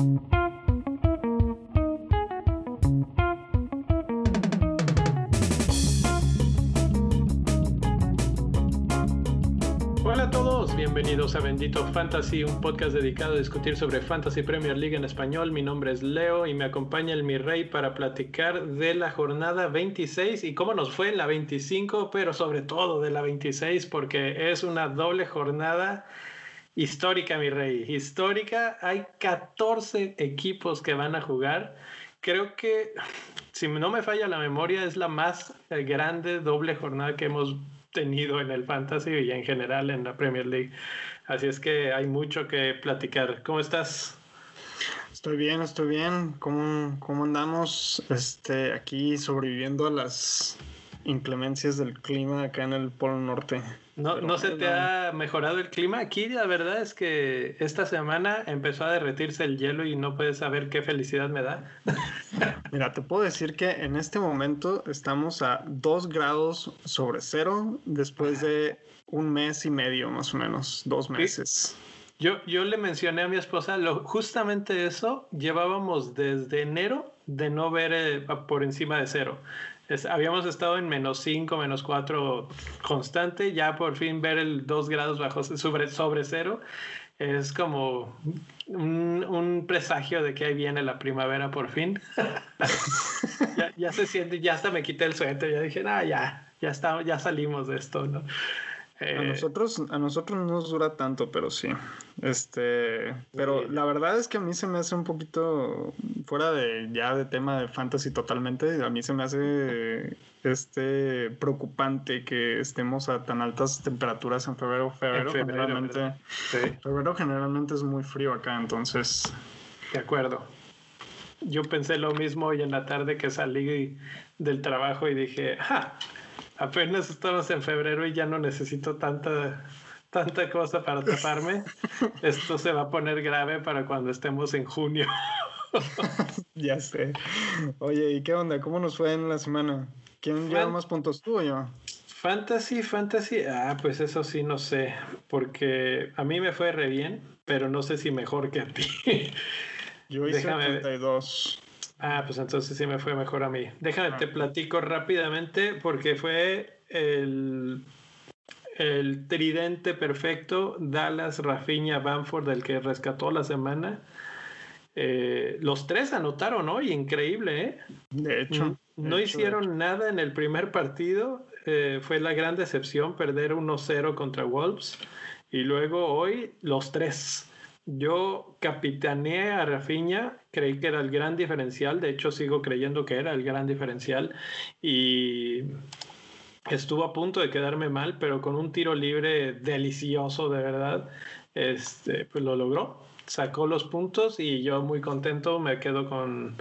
Hola a todos, bienvenidos a Bendito Fantasy, un podcast dedicado a discutir sobre Fantasy Premier League en español. Mi nombre es Leo y me acompaña el Mi Rey para platicar de la jornada 26 y cómo nos fue en la 25, pero sobre todo de la 26 porque es una doble jornada histórica, mi rey. Histórica, hay 14 equipos que van a jugar. Creo que, si no me falla la memoria, es la más grande doble jornada que hemos tenido en el Fantasy y en general en la Premier League. Así es que hay mucho que platicar. ¿Cómo estás? Estoy bien, estoy bien. ¿Cómo, cómo andamos? Este, aquí sobreviviendo a las inclemencias del clima acá en el Polo Norte. ¿No, ¿no se te ha mejorado el clima? Aquí la verdad es que esta semana empezó a derretirse el hielo y no puedes saber qué felicidad me da. Mira, te puedo decir que en este momento estamos a 2 grados sobre cero después de un mes y medio, más o menos, dos meses. Yo, yo le mencioné a mi esposa, lo, justamente eso llevábamos desde enero de no ver eh, por encima de cero. Habíamos estado en menos 5, menos 4 constante, ya por fin ver el 2 grados bajo sobre, sobre cero es como un, presagio de que ahí viene la primavera por fin. ya, ya, se siente, ya hasta me quité el suéter, ya dije, ah, ya, ya, está, ya salimos de esto, ¿no? Eh, a nosotros, a nosotros no nos dura tanto, pero sí. Este, pero la verdad es que a mí se me hace un poquito fuera de ya de tema de fantasy totalmente. A mí se me hace este preocupante que estemos a tan altas temperaturas en febrero. Febrero, en febrero generalmente, sí. febrero generalmente es muy frío acá, entonces. De acuerdo. Yo pensé lo mismo hoy en la tarde que salí del trabajo y dije, ¡ja! Apenas estamos en febrero y ya no necesito tanta, tanta cosa para taparme. Esto se va a poner grave para cuando estemos en junio. ya sé. Oye, ¿y qué onda? ¿Cómo nos fue en la semana? ¿Quién lleva más puntos tú o yo? Fantasy, fantasy, ah, pues eso sí no sé, porque a mí me fue re bien, pero no sé si mejor que a ti. Yo hice Déjame 32. Ah, pues entonces sí me fue mejor a mí. Déjame, te platico rápidamente porque fue el, el tridente perfecto, Dallas, Rafinha, Bamford, del que rescató la semana. Eh, los tres anotaron hoy, increíble, ¿eh? De hecho. No, de hicieron hecho. nada en el primer partido. Eh, fue la gran decepción perder 1-0 contra Wolves. Y luego hoy los tres. Yo capitaneé a Rafinha, creí que era el gran diferencial, de hecho sigo creyendo que era el gran diferencial y estuvo a punto de quedarme mal, pero con un tiro libre delicioso de verdad, este, pues lo logró, sacó los puntos y yo muy contento me quedo con,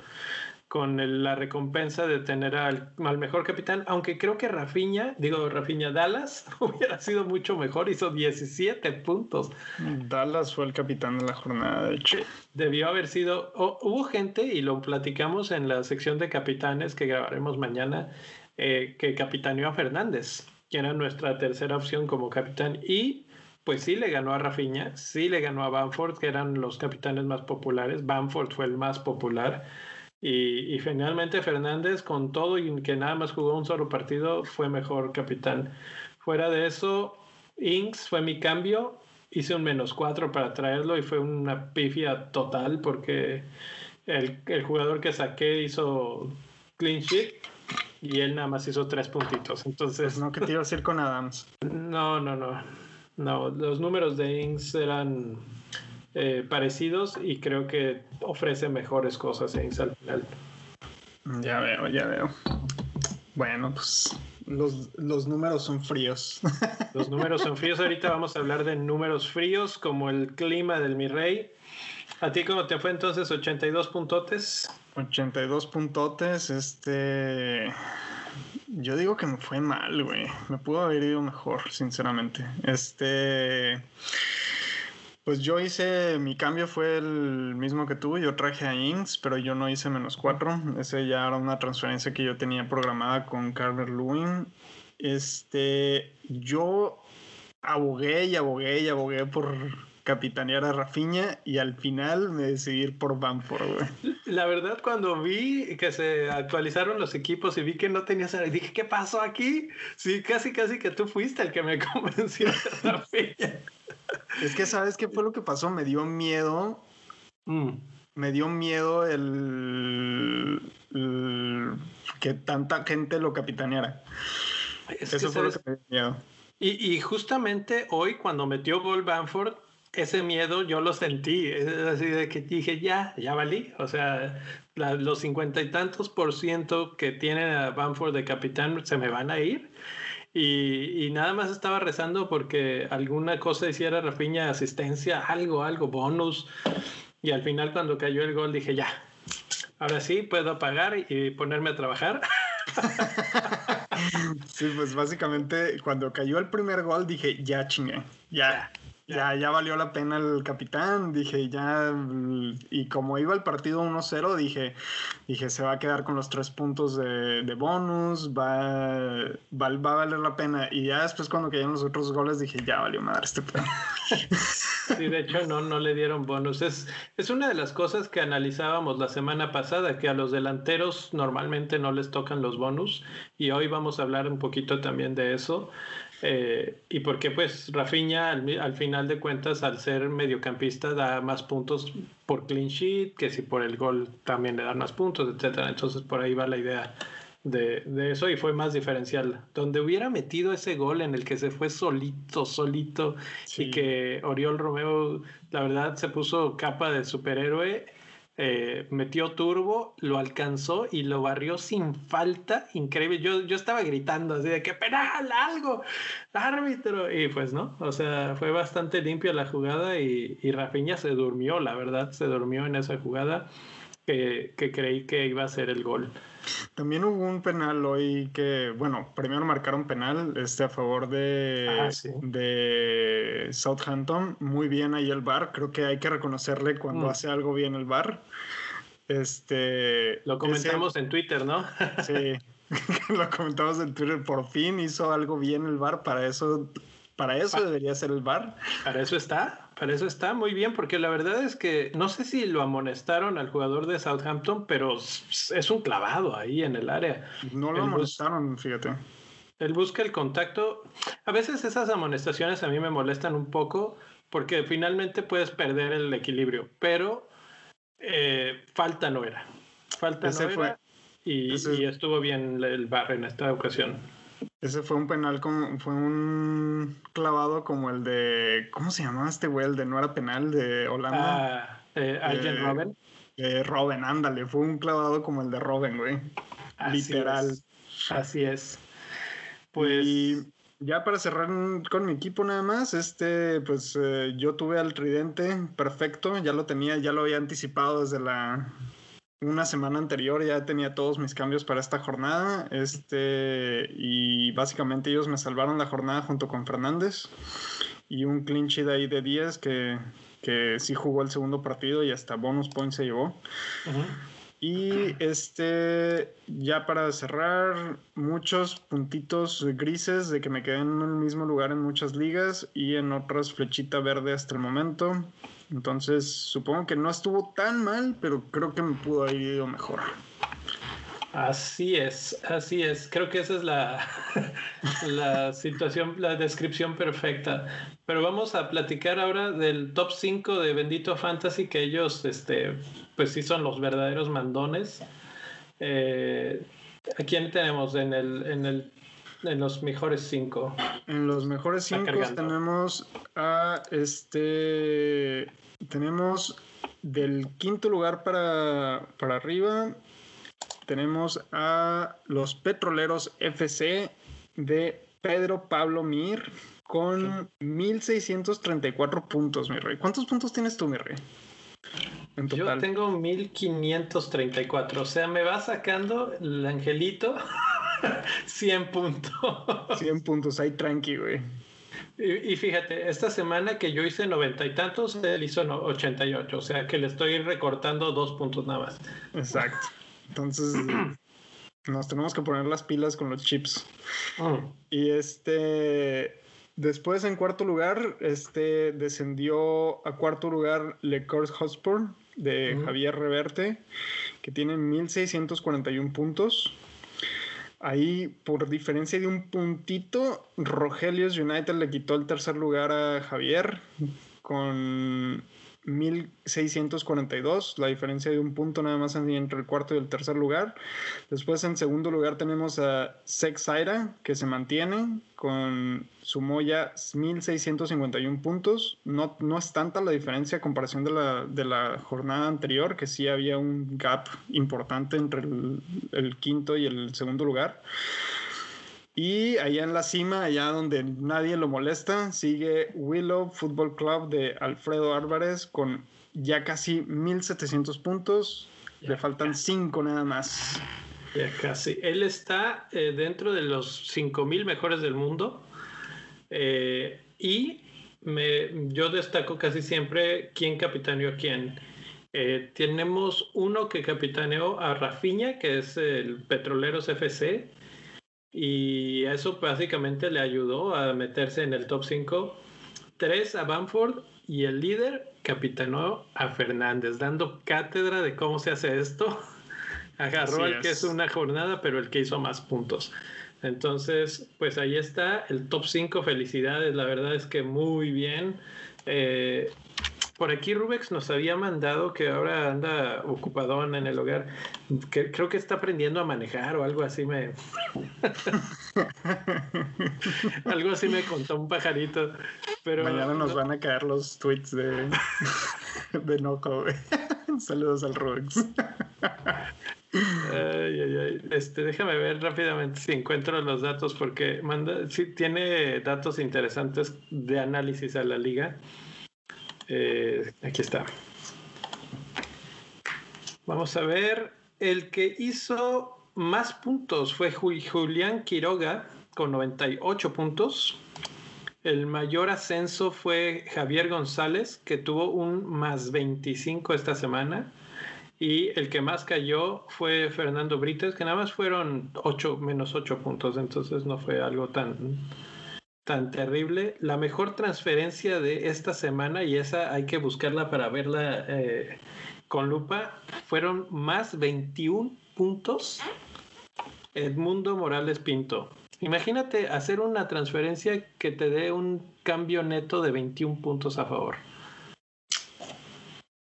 con el, la recompensa de tener al, al, mejor capitán, aunque creo que Rafinha, digo Rafinha Dallas, hubiera sido mucho mejor, hizo 17 puntos. Dallas fue el capitán de la jornada, de hecho. Debió haber sido, oh, hubo gente, y lo platicamos en la sección de capitanes que grabaremos mañana, eh, que capitaneó a Fernández, que era nuestra tercera opción como capitán, y pues sí le ganó a Rafinha, sí le ganó a Bamford, que eran los capitanes más populares, Bamford fue el más popular, y, y, finalmente Fernández, con todo y que nada más jugó un solo partido, fue mejor capitán. Fuera de eso, Inks fue mi cambio. Hice un menos cuatro para traerlo y fue una pifia total porque el, el jugador que saqué hizo clean sheet y él nada más hizo tres puntitos. Entonces. Pues no, que te iba a decir con Adams. No, no, no. No, los números de Inks eran eh, parecidos y creo que ofrece mejores cosas en al final. Ya veo, ya veo. Bueno, pues los, los, números son fríos. Los números son fríos. Ahorita vamos a hablar de números fríos como el clima del mi rey. ¿A ti cómo te fue entonces? 82 puntotes. 82 puntotes, este... Yo digo que me fue mal, güey. Me pudo haber ido mejor, sinceramente. Este... Pues yo hice, mi cambio fue el mismo que tú, yo traje a Inks, pero yo no hice menos cuatro. Ese ya era una transferencia que yo tenía programada con Carver Lewin. Este, yo abogué y abogué y abogué por capitanear a Rafiña y al final me decidí ir por Bamford, güey. La verdad, cuando vi que se actualizaron los equipos y vi que no tenías, dije, ¿qué pasó aquí? Sí, casi, casi que tú fuiste el que me convenció de Rafiña. Es que, ¿sabes qué fue lo que pasó? Me dio miedo. Mm. Me dio miedo el, que tanta gente lo capitaneara. Eso fue lo que me dio miedo. Y, y, justamente hoy, cuando metió gol Bamford, ese miedo yo lo sentí. Es así de que dije, ya, ya valí. O sea, los cincuenta y tantos por ciento que tiene a Bamford de capitán se me van a ir. Y, nada más estaba rezando porque alguna cosa hiciera Rafiña, asistencia, algo, algo, bonus. Y al final cuando cayó el gol dije, ya, ahora sí puedo apagar y ponerme a trabajar. sí, pues básicamente cuando cayó el primer gol dije, ya chingue, ya, ya, ya valió la pena el capitán, dije, ya, y como iba el partido 1-0, dije, dije, se va a quedar con los tres puntos de, de bonus, va, va, a valer la pena. Y ya después cuando cayeron los otros goles, dije, ya valió madre este plan. Sí, de hecho no, no le dieron bonus. Es, es una de las cosas que analizábamos la semana pasada, que a los delanteros normalmente no les tocan los bonus, y hoy vamos a hablar un poquito también de eso. Eh, y porque pues Rafinha al, final de cuentas al ser mediocampista da más puntos por clean sheet que si por el gol también le dan más puntos, etcétera. Entonces por ahí va la idea de, de, eso y fue más diferencial. Donde hubiera metido ese gol en el que se fue solito, solito y que Oriol Romeo la verdad se puso capa de superhéroe eh, metió turbo, lo alcanzó y lo barrió sin falta. Increíble. Yo, yo estaba gritando así de que penal, algo, árbitro. Y pues no, o sea, fue bastante limpia la jugada y, y Rafinha se durmió, la verdad, se durmió en esa jugada que, que creí que iba a ser el gol. También hubo un penal hoy que, bueno, primero marcaron penal este, a favor de, ah, de Southampton. Muy bien ahí el bar. Creo que hay que reconocerle cuando mm. hace algo bien el bar. Este, Lo comentamos en Twitter, ¿no? sí, lo comentamos en Twitter. Por fin hizo algo bien el bar. Para eso, para eso debería ser el bar. Para eso está. Para eso está muy bien, porque la verdad es que no sé si lo amonestaron al jugador de Southampton, pero es un clavado ahí en el área. No lo amonestaron, fíjate. Él busca el contacto. A veces esas amonestaciones a mí me molestan un poco porque finalmente puedes perder el equilibrio, pero eh, falta no era. Falta no era. Y, y, estuvo bien el bar en esta ocasión. Ese fue un penal, como, fue un clavado como el de, ¿cómo se llamaba este güey? El de no era penal de Holanda. Ah, eh, eh, Robben. Robben, ándale, fue un clavado como el de Robben, güey. Literal. Así es. Pues. Y ya para cerrar con mi equipo nada más, este, pues eh, yo tuve al tridente perfecto, ya lo tenía, ya lo había anticipado desde la una semana anterior ya tenía todos mis cambios para esta jornada. Este, y básicamente ellos me salvaron la jornada junto con Fernández. Y un clean sheet ahí de 10 que, que sí jugó el segundo partido y hasta bonus points se llevó. Y este, ya para cerrar, muchos puntitos grises de que me quedé en el mismo lugar en muchas ligas y en otras flechita verde hasta el momento. Entonces, supongo que no estuvo tan mal, pero creo que me pudo haber ido mejor. Así es, así es. Creo que esa es la, la situación, la descripción perfecta. Pero vamos a platicar ahora del top 5 de Bendito Fantasy, que ellos, este, pues sí son los verdaderos mandones. Eh, ¿A quién tenemos en el, en el en los mejores 5? En los mejores 5 tenemos a este tenemos del quinto lugar para, para arriba, tenemos a los Petroleros FC de Pedro Pablo Mir con 1634 puntos, mi rey. ¿Cuántos puntos tienes tú, mi rey? En total. Yo tengo 1534, o sea, me va sacando el angelito 100 puntos. 100 puntos, ahí tranqui, güey. Y, fíjate, esta semana que yo hice noventa y tantos, él hizo ochenta y ocho, o sea que le estoy recortando dos puntos nada más. Exacto. Entonces, nos tenemos que poner las pilas con los chips. Mm. Y este, Después, en cuarto lugar, este descendió a cuarto lugar Le Cours Hotspur de Javier Reverte, que tiene 1641 puntos. Ahí, por diferencia de un puntito, Rogelius United le quitó el tercer lugar a Javier con 1642, la diferencia de un punto nada más entre el cuarto y el tercer lugar. Después en segundo lugar tenemos a Sexaira, que se mantiene con su Moya 1651 puntos. No, no es tanta la diferencia a comparación de la, de la jornada anterior, que sí había un gap importante entre el, el quinto y el segundo lugar. Y allá en la cima, allá donde nadie lo molesta, sigue Willow Football Club de Alfredo Álvarez con ya casi 1700 puntos. Le faltan 5 nada más. Ya casi. Él está eh, dentro de los 5000 mejores del mundo. Eh, y me, yo destaco casi siempre quién capitaneó a quién. Eh, tenemos uno que capitaneó a Rafiña, que es el Petroleros FC y eso básicamente le ayudó a meterse en el top 5. Tres a Bamford y el líder capitanó a Fernández, dando cátedra de cómo se hace esto. Agarró al que es una jornada, pero el que hizo más puntos. Entonces, pues ahí está el top 5. Felicidades, la verdad es que muy bien. Eh, por aquí Rubex nos había mandado que ahora anda ocupadón en el hogar. Que creo que está aprendiendo a manejar o algo así me. algo así me contó un pajarito. Pero mañana nos van a caer los tweets de, de Noco. Saludos al Rubex. Ay, ay, ay. Este, déjame ver rápidamente si encuentro los datos porque manda, sí, tiene datos interesantes de análisis a la liga. Eh, aquí está. Vamos a ver. El que hizo más puntos fue Julián Quiroga con 98 puntos. El mayor ascenso fue Javier González, que tuvo un más 25 esta semana. Y el que más cayó fue Fernando Brites, que nada más fueron 8, menos 8 puntos. Entonces no fue algo tan, tan terrible. La mejor transferencia de esta semana, y esa hay que buscarla para verla eh, con lupa, fueron más 21 puntos. Edmundo Morales Pinto. Imagínate hacer una transferencia que te dé un cambio neto de 21 puntos a favor.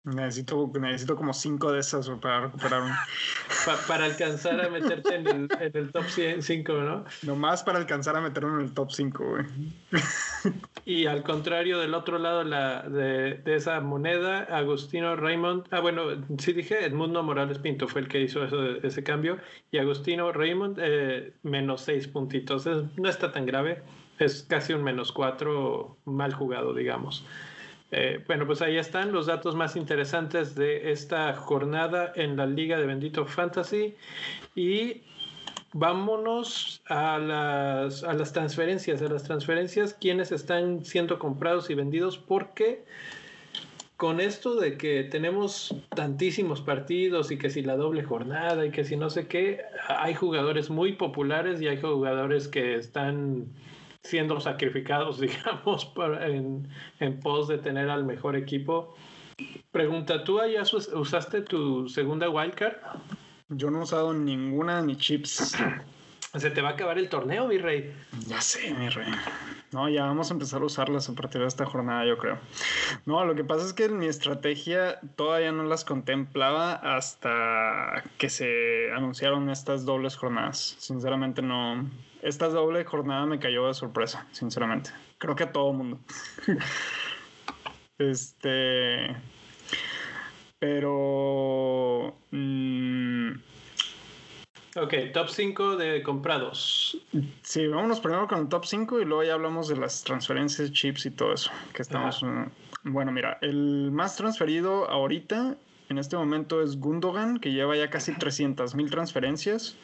Necesito, necesito como cinco de esas para recuperar un... para alcanzar a meterte en el, en el top 5, ¿no? Nomás para alcanzar a meterme en el top 5, güey. Y al contrario, del otro lado la, de, de, esa moneda, Agustino Raymond, ah, bueno, sí dije, Edmundo Morales Pinto fue el que hizo eso, ese cambio, y Agustino Raymond, eh, menos 6 puntitos. no está tan grave, es casi un menos 4 mal jugado, digamos. Eh, bueno, pues ahí están los datos más interesantes de esta jornada en la Liga de Bendito Fantasy. Y vámonos a las, a las transferencias, a las transferencias, quienes están siendo comprados y vendidos, porque con esto de que tenemos tantísimos partidos y que si la doble jornada y que si no sé qué, hay jugadores muy populares y hay jugadores que están siendo sacrificados, digamos, en, en pos de tener al mejor equipo. Pregunta, ¿tú ya usaste tu segunda wildcard? Yo no he usado ninguna ni chips. Se te va a acabar el torneo, mi rey. Ya sé, mi rey. No, ya vamos a empezar a usarlas a partir de esta jornada, yo creo. No, lo que pasa es que mi estrategia todavía no las contemplaba hasta que se anunciaron estas dobles jornadas. Sinceramente no, esta doble jornada me cayó de sorpresa, sinceramente. Creo que a todo mundo. este. Pero. Mm, ok, top 5 de comprados. Sí, vámonos primero con el top 5 y luego ya hablamos de las transferencias, chips y todo eso. Que estamos. Bueno, mira, el más transferido ahorita, en este momento, es Gundogan, que lleva ya casi 300 mil transferencias.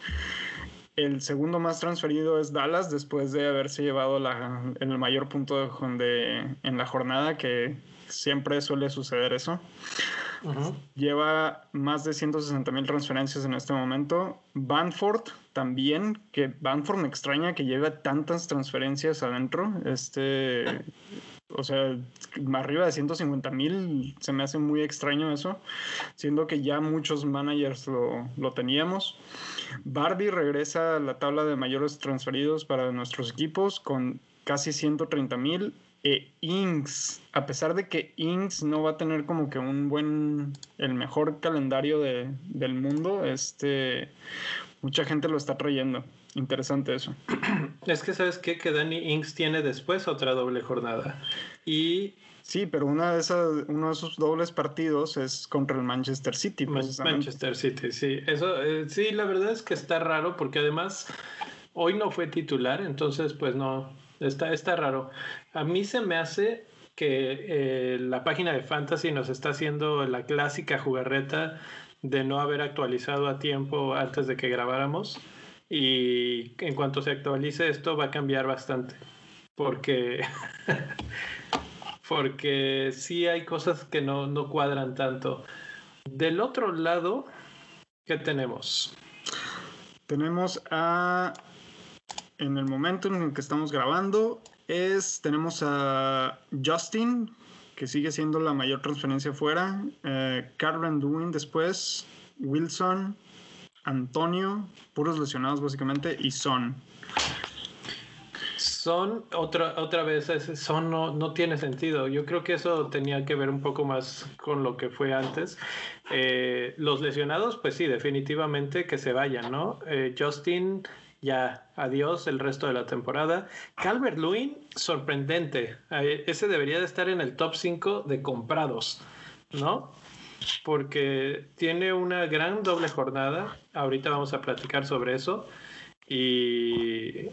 El segundo más transferido es Dallas después de haberse llevado la, el mayor punto de, en la jornada, que siempre suele suceder eso. Lleva más de 160 mil transferencias en este momento. Banford también, que Banford me extraña que lleve tantas transferencias adentro. Este, o sea, arriba de 150 mil se me hace muy extraño eso, siendo que ya muchos managers lo, lo teníamos. Barbie regresa a la tabla de mayores transferidos para nuestros equipos con casi 130 mil e Inks, a pesar de que Inks no va a tener como que un buen, el mejor calendario de, del mundo, este, mucha gente lo está trayendo. Interesante eso. Es que sabes qué? que Danny Inks tiene después otra doble jornada. Y Sí, pero una de esas, uno de esos dobles partidos es contra el Manchester City. Manchester City, sí. Eso, eh, sí, la verdad es que está raro porque además hoy no fue titular, entonces pues no, Está, está raro. A mí se me hace que eh, la página de Fantasy nos está haciendo la clásica jugarreta de no haber actualizado a tiempo antes de que grabáramos. Y en cuanto se actualice esto va a cambiar bastante. Porque, porque sí hay cosas que no, no cuadran tanto. Del otro lado, ¿qué tenemos? Tenemos a en el momento en el que estamos grabando es, tenemos a Justin, que sigue siendo la mayor transferencia fuera, eh, Duin después, Wilson, Antonio, puros lesionados básicamente, y Son. Son, otra, otra vez, Son no, no, tiene sentido. Yo creo que eso tenía que ver un poco más con lo que fue antes. Eh, los lesionados, pues sí, definitivamente que se vayan, ¿no? Eh, Justin ya adiós el resto de la temporada. Calvert Lewin, sorprendente. Ese debería de estar en el top 5 de comprados, ¿no? Porque tiene una gran doble jornada. Ahorita vamos a platicar sobre eso. Y,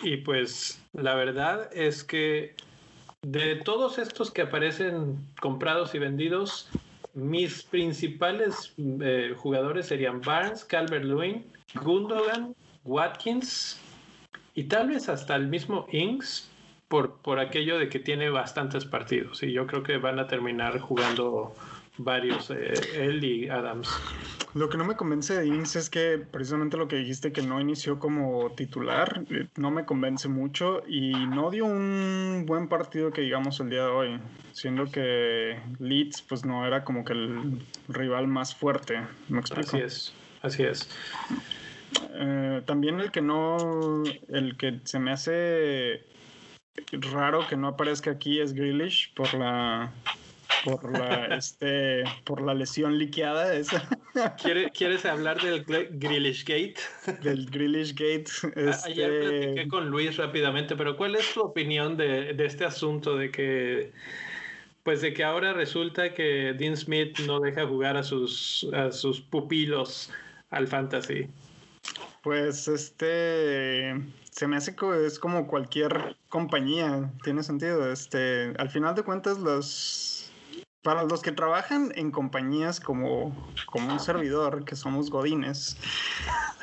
y pues la verdad es que de todos estos que aparecen comprados y vendidos, mis principales eh, jugadores serían Barnes, Calvert Lewin, Gundogan, Watkins y tal vez hasta el mismo Inks por, por aquello de que tiene bastantes partidos y yo creo que van a terminar jugando varios, eh, él y Adams. Lo que no me convence de Inks es que precisamente lo que dijiste que no inició como titular, eh, no me convence mucho y no dio un buen partido que digamos el día de hoy, siendo que Leeds pues no era como que el rival más fuerte, ¿me explico? Así es, así es. Eh, también el que no, el que se me hace raro que no aparezca aquí es Grealish por la por la este por la lesión liqueada esa. ¿Quieres hablar del Grealish Gate? Del Grealish Gate. Ayer este platiqué con Luis rápidamente, pero ¿cuál es tu opinión de, de este asunto de que pues de que ahora resulta que Dean Smith no deja jugar a sus, a sus pupilos al fantasy? Pues este se me hace que es como cualquier compañía, tiene sentido. Este, al final de cuentas, los para los que trabajan en compañías como, como un servidor, que somos godines,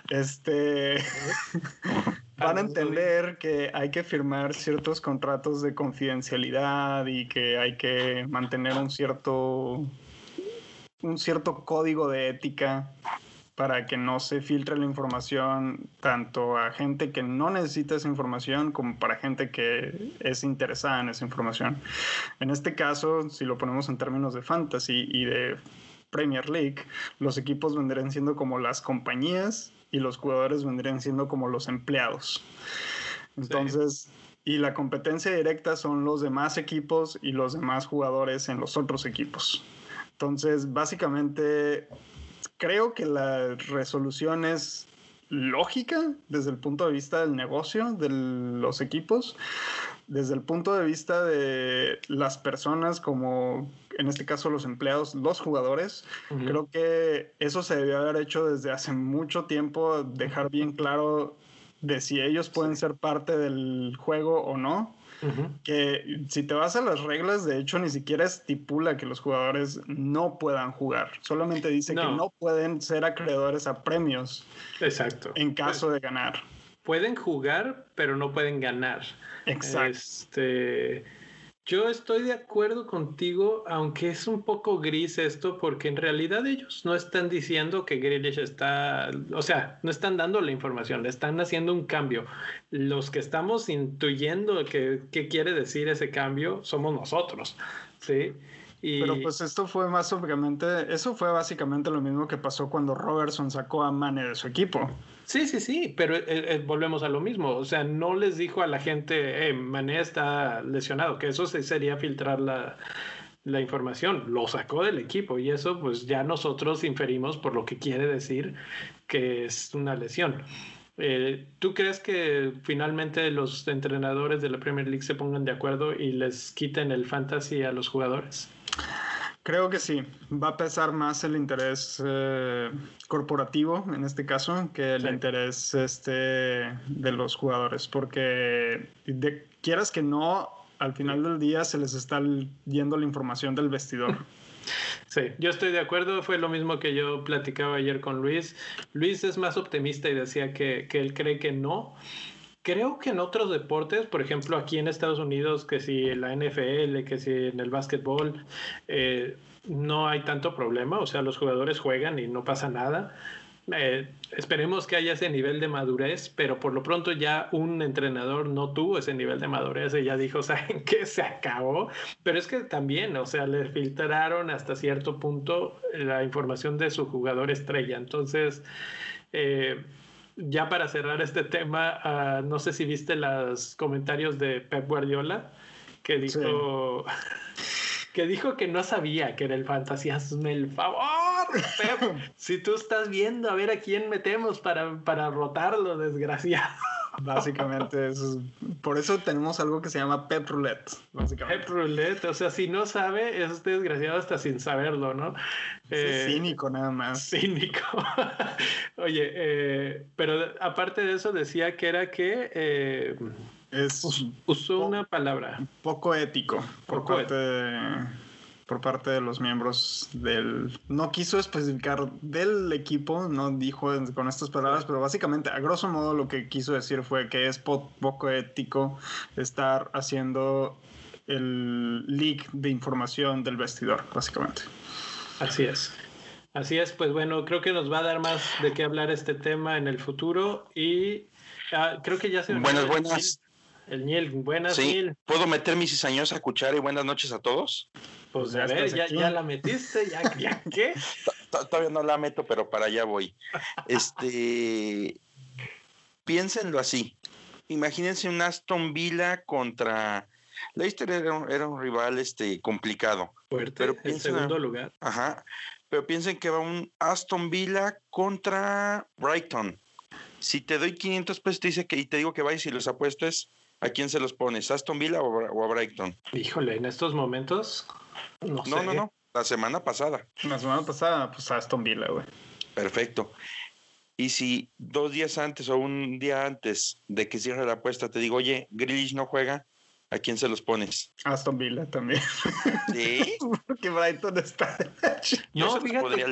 este van a entender que hay que firmar ciertos contratos de confidencialidad y que hay que mantener un cierto un cierto código de ética para que no se filtre la información tanto a gente que no necesita esa información como para gente que es interesada en esa información. En este caso, si lo ponemos en términos de fantasy y de Premier League, los equipos vendrían siendo como las compañías y los jugadores vendrían siendo como los empleados. Entonces, y la competencia directa son los demás equipos y los demás jugadores en los otros equipos. Entonces, básicamente creo que la resolución es lógica desde el punto de vista del negocio de los equipos, desde el punto de vista de las personas como en este caso los empleados, los jugadores. Creo que eso se debió haber hecho desde hace mucho tiempo, dejar bien claro de si ellos pueden ser parte del juego o no. Que si te vas a las reglas, de hecho, ni siquiera estipula que los jugadores no puedan jugar. Solamente dice que no pueden ser acreedores a premios. Exacto. En caso de ganar. Pueden jugar, pero no pueden ganar. Exacto. Este, Yo estoy de acuerdo contigo, aunque es un poco gris esto, porque en realidad ellos no están diciendo que Grealish está, o sea, no están dando la información, están haciendo un cambio. Los que estamos intuyendo qué quiere decir ese cambio somos nosotros, ¿sí? Pero pues esto fue más obviamente, eso fue básicamente lo mismo que pasó cuando Robertson sacó a Mane de su equipo. Sí, sí, sí, pero eh, eh, volvemos a lo mismo. O sea, no les dijo a la gente, eh, Mané está lesionado, que eso sería filtrar la, la información. Lo sacó del equipo y eso pues ya nosotros inferimos por lo que quiere decir que es una lesión. Eh, ¿Tú crees que finalmente los entrenadores de la Premier League se pongan de acuerdo y les quiten el fantasy a los jugadores? Creo que sí. Va a pesar más el interés eh, corporativo en este caso que el interés este, de los jugadores, porque quieras que no, al final del día se les está yendo la información del vestidor. Sí, yo estoy de acuerdo. Fue lo mismo que yo platicaba ayer con Luis. Luis es más optimista y decía que, él cree que no. Creo que en otros deportes, por ejemplo aquí en Estados Unidos, que si en la NFL, que si en el básquetbol, eh, no hay tanto problema. O sea, los jugadores juegan y no pasa nada. Eh, esperemos que haya ese nivel de madurez, pero por lo pronto ya un entrenador no tuvo ese nivel de madurez y ya dijo, ¿saben qué? Se acabó. Pero es que también, o sea, le filtraron hasta cierto punto la información de su jugador estrella. Entonces, eh, ya para cerrar este tema, ah, no sé si viste los comentarios de Pep Guardiola, que dijo... que dijo que no sabía que era el fantasy. Hazme el favor, Pep. si tú estás viendo a ver a quién metemos para, para rotarlo, desgraciado. Básicamente, eso por eso tenemos algo que se llama Pep Roulette. Pep Roulette, o sea, si no sabe, es desgraciado hasta sin saberlo, ¿no? Eh, cínico nada más. Cínico. Oye, eh, pero aparte de eso decía que era que... Eh, es usó una palabra poco ético por parte de, por parte de los miembros del no quiso especificar del equipo no dijo con estas palabras pero básicamente a grosso modo lo que quiso decir fue que es poco ético estar haciendo el leak de información del vestidor básicamente. Así es. Así es pues bueno creo que nos va a dar más de qué hablar este tema en el futuro y ah, creo que ya se buenas buenas el Niel, buenas, sí. ¿Puedo meter mi cizañosa cuchara y buenas noches a todos? Pues a ver, ya, ya, la metiste, ya, ya ¿qué? Todavía no la meto, pero para allá voy. Este, piénsenlo así. Imagínense un Aston Villa contra Leicester era un, era un rival este complicado. Fuerte, pero en segundo lugar. Ajá. Pero piensen que va un Aston Villa contra Brighton. Si te doy 500 pesos te dice que, y te digo que vayas y los apuestes, ¿A quién se los pones? ¿Aston Villa o, a Brighton? Híjole, en estos momentos. No, no, no, no. La semana pasada. La semana pasada, pues Aston Villa, güey. Perfecto. Y si dos días antes o un día antes de que cierre la apuesta te digo, oye, Grealish no juega, ¿A quién se los pones? Aston Villa también. Sí. Porque Brighton está. no, fíjate.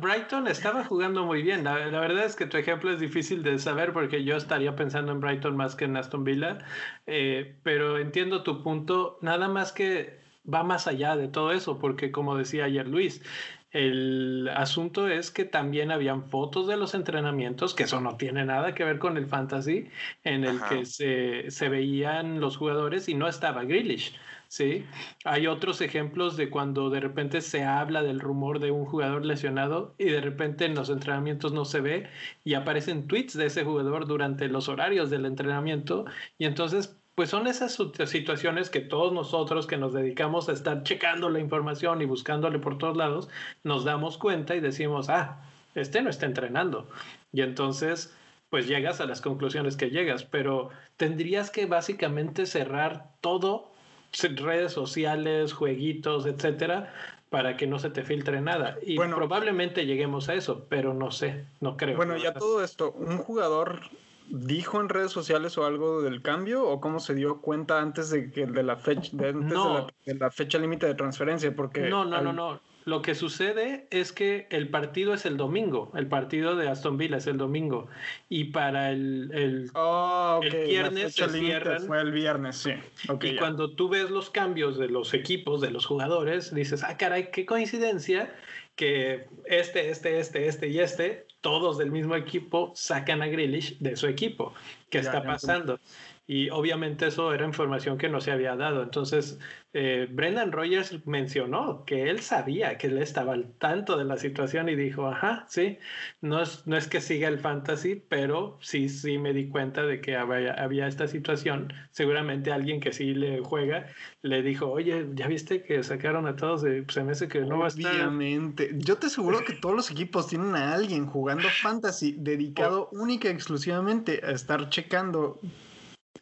Brighton estaba jugando muy bien. La, verdad es que tu ejemplo es difícil de saber porque yo estaría pensando en Brighton más que en Aston Villa. Eh, pero entiendo tu punto. Nada más que va más allá de todo eso, porque como decía ayer Luis, el asunto es que también habían fotos de los entrenamientos, que eso no tiene nada que ver con el fantasy, en el que se, se, veían los jugadores y no estaba Grealish. ¿sí? Hay otros ejemplos de cuando de repente se habla del rumor de un jugador lesionado y de repente en los entrenamientos no se ve y aparecen tweets de ese jugador durante los horarios del entrenamiento y entonces pues son esas situaciones que todos nosotros que nos dedicamos a estar checando la información y buscándole por todos lados, nos damos cuenta y decimos, ah, este no está entrenando. Y entonces, pues llegas a las conclusiones que llegas, pero tendrías que básicamente cerrar todo, redes sociales, jueguitos, etcétera, para que no se te filtre nada. Y probablemente lleguemos a eso, pero no sé, no creo. Bueno, ya todo esto, un jugador dijo en redes sociales o algo del cambio o cómo se dio cuenta antes de que de la fecha de, la, fecha límite de transferencia porque no no no no. Lo que sucede es que el partido es el domingo, el partido de Aston Villa es el domingo. Y para el, el, oh, viernes se cierran. Fue el viernes, sí. y cuando tú ves los cambios de los equipos, de los jugadores, dices, ah, caray, qué coincidencia que este, este, este, este y este, todos del mismo equipo, sacan a Grealish de su equipo. ¿Qué está pasando? Y obviamente eso era información que no se había dado. Entonces, eh, Brendan Rogers mencionó que él sabía que él estaba al tanto de la situación y dijo, ajá, sí, no es, no es que siga el fantasy, pero sí, sí me di cuenta de que había, había esta situación. Seguramente alguien que sí le juega le dijo, oye, ¿ya viste que sacaron a todos? De, hace que no va a estar. Obviamente. Yo te aseguro que todos los equipos tienen a alguien jugando fantasy dedicado única y exclusivamente a estar checando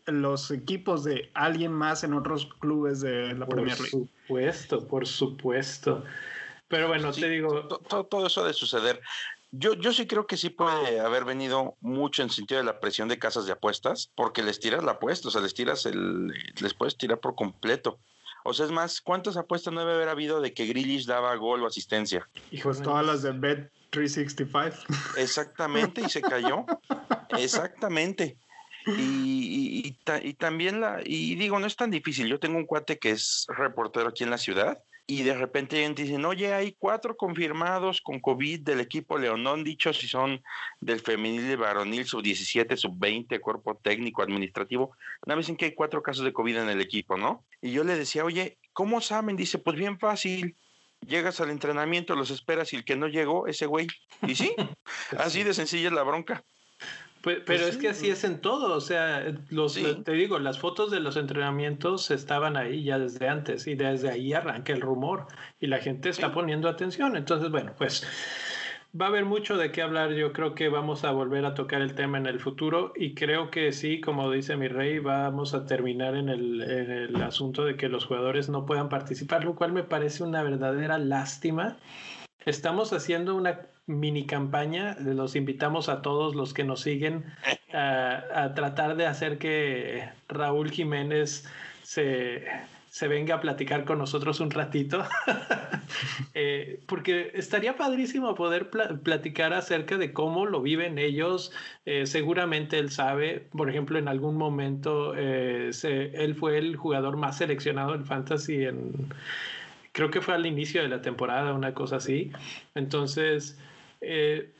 los equipos de alguien más en otros clubes de la Premier League. Por supuesto, por supuesto. Pero bueno, te digo. Todo, eso de suceder. Yo, yo sí creo que sí puede haber venido mucho en sentido de la presión de casas de apuestas, porque les tiras la apuesta, o sea, les tiras el, les puedes tirar por completo. O sea, es más, ¿cuántas apuestas no debe haber habido de que Grealish daba gol o asistencia? Hijos, todas las de Bet 365. Exactamente, y se cayó. Exactamente. Y, y, también la, y digo, no es tan difícil. Yo tengo un cuate que es reportero aquí en la ciudad y de repente dicen, oye, hay cuatro confirmados con COVID del equipo Leonón, dicho si son del femenil varonil, sub 17, sub 20, cuerpo técnico, administrativo. Una vez dicen que hay cuatro casos de COVID en el equipo, ¿no? Y yo le decía, oye, ¿cómo saben? Dice, pues bien fácil. Llegas al entrenamiento, los esperas y el que no llegó, ese güey. Y sí, así de sencilla es la bronca. Pues, pero es que así es en todo, o sea, los, te digo, las fotos de los entrenamientos estaban ahí ya desde antes y desde ahí arranca el rumor y la gente está poniendo atención. Entonces, bueno, pues va a haber mucho de qué hablar. Yo creo que vamos a volver a tocar el tema en el futuro y creo que sí, como dice mi rey, vamos a terminar en el, en el asunto de que los jugadores no puedan participar, lo cual me parece una verdadera lástima. Estamos haciendo una mini campaña. Los invitamos a todos los que nos siguen a, tratar de hacer que Raúl Jiménez se, venga a platicar con nosotros un ratito, eh, porque estaría padrísimo poder platicar acerca de cómo lo viven ellos. Eh, seguramente él sabe, por ejemplo, en algún momento eh, él fue el jugador más seleccionado en Fantasy en... Creo que fue al inicio de la temporada, una cosa así. Entonces, eh,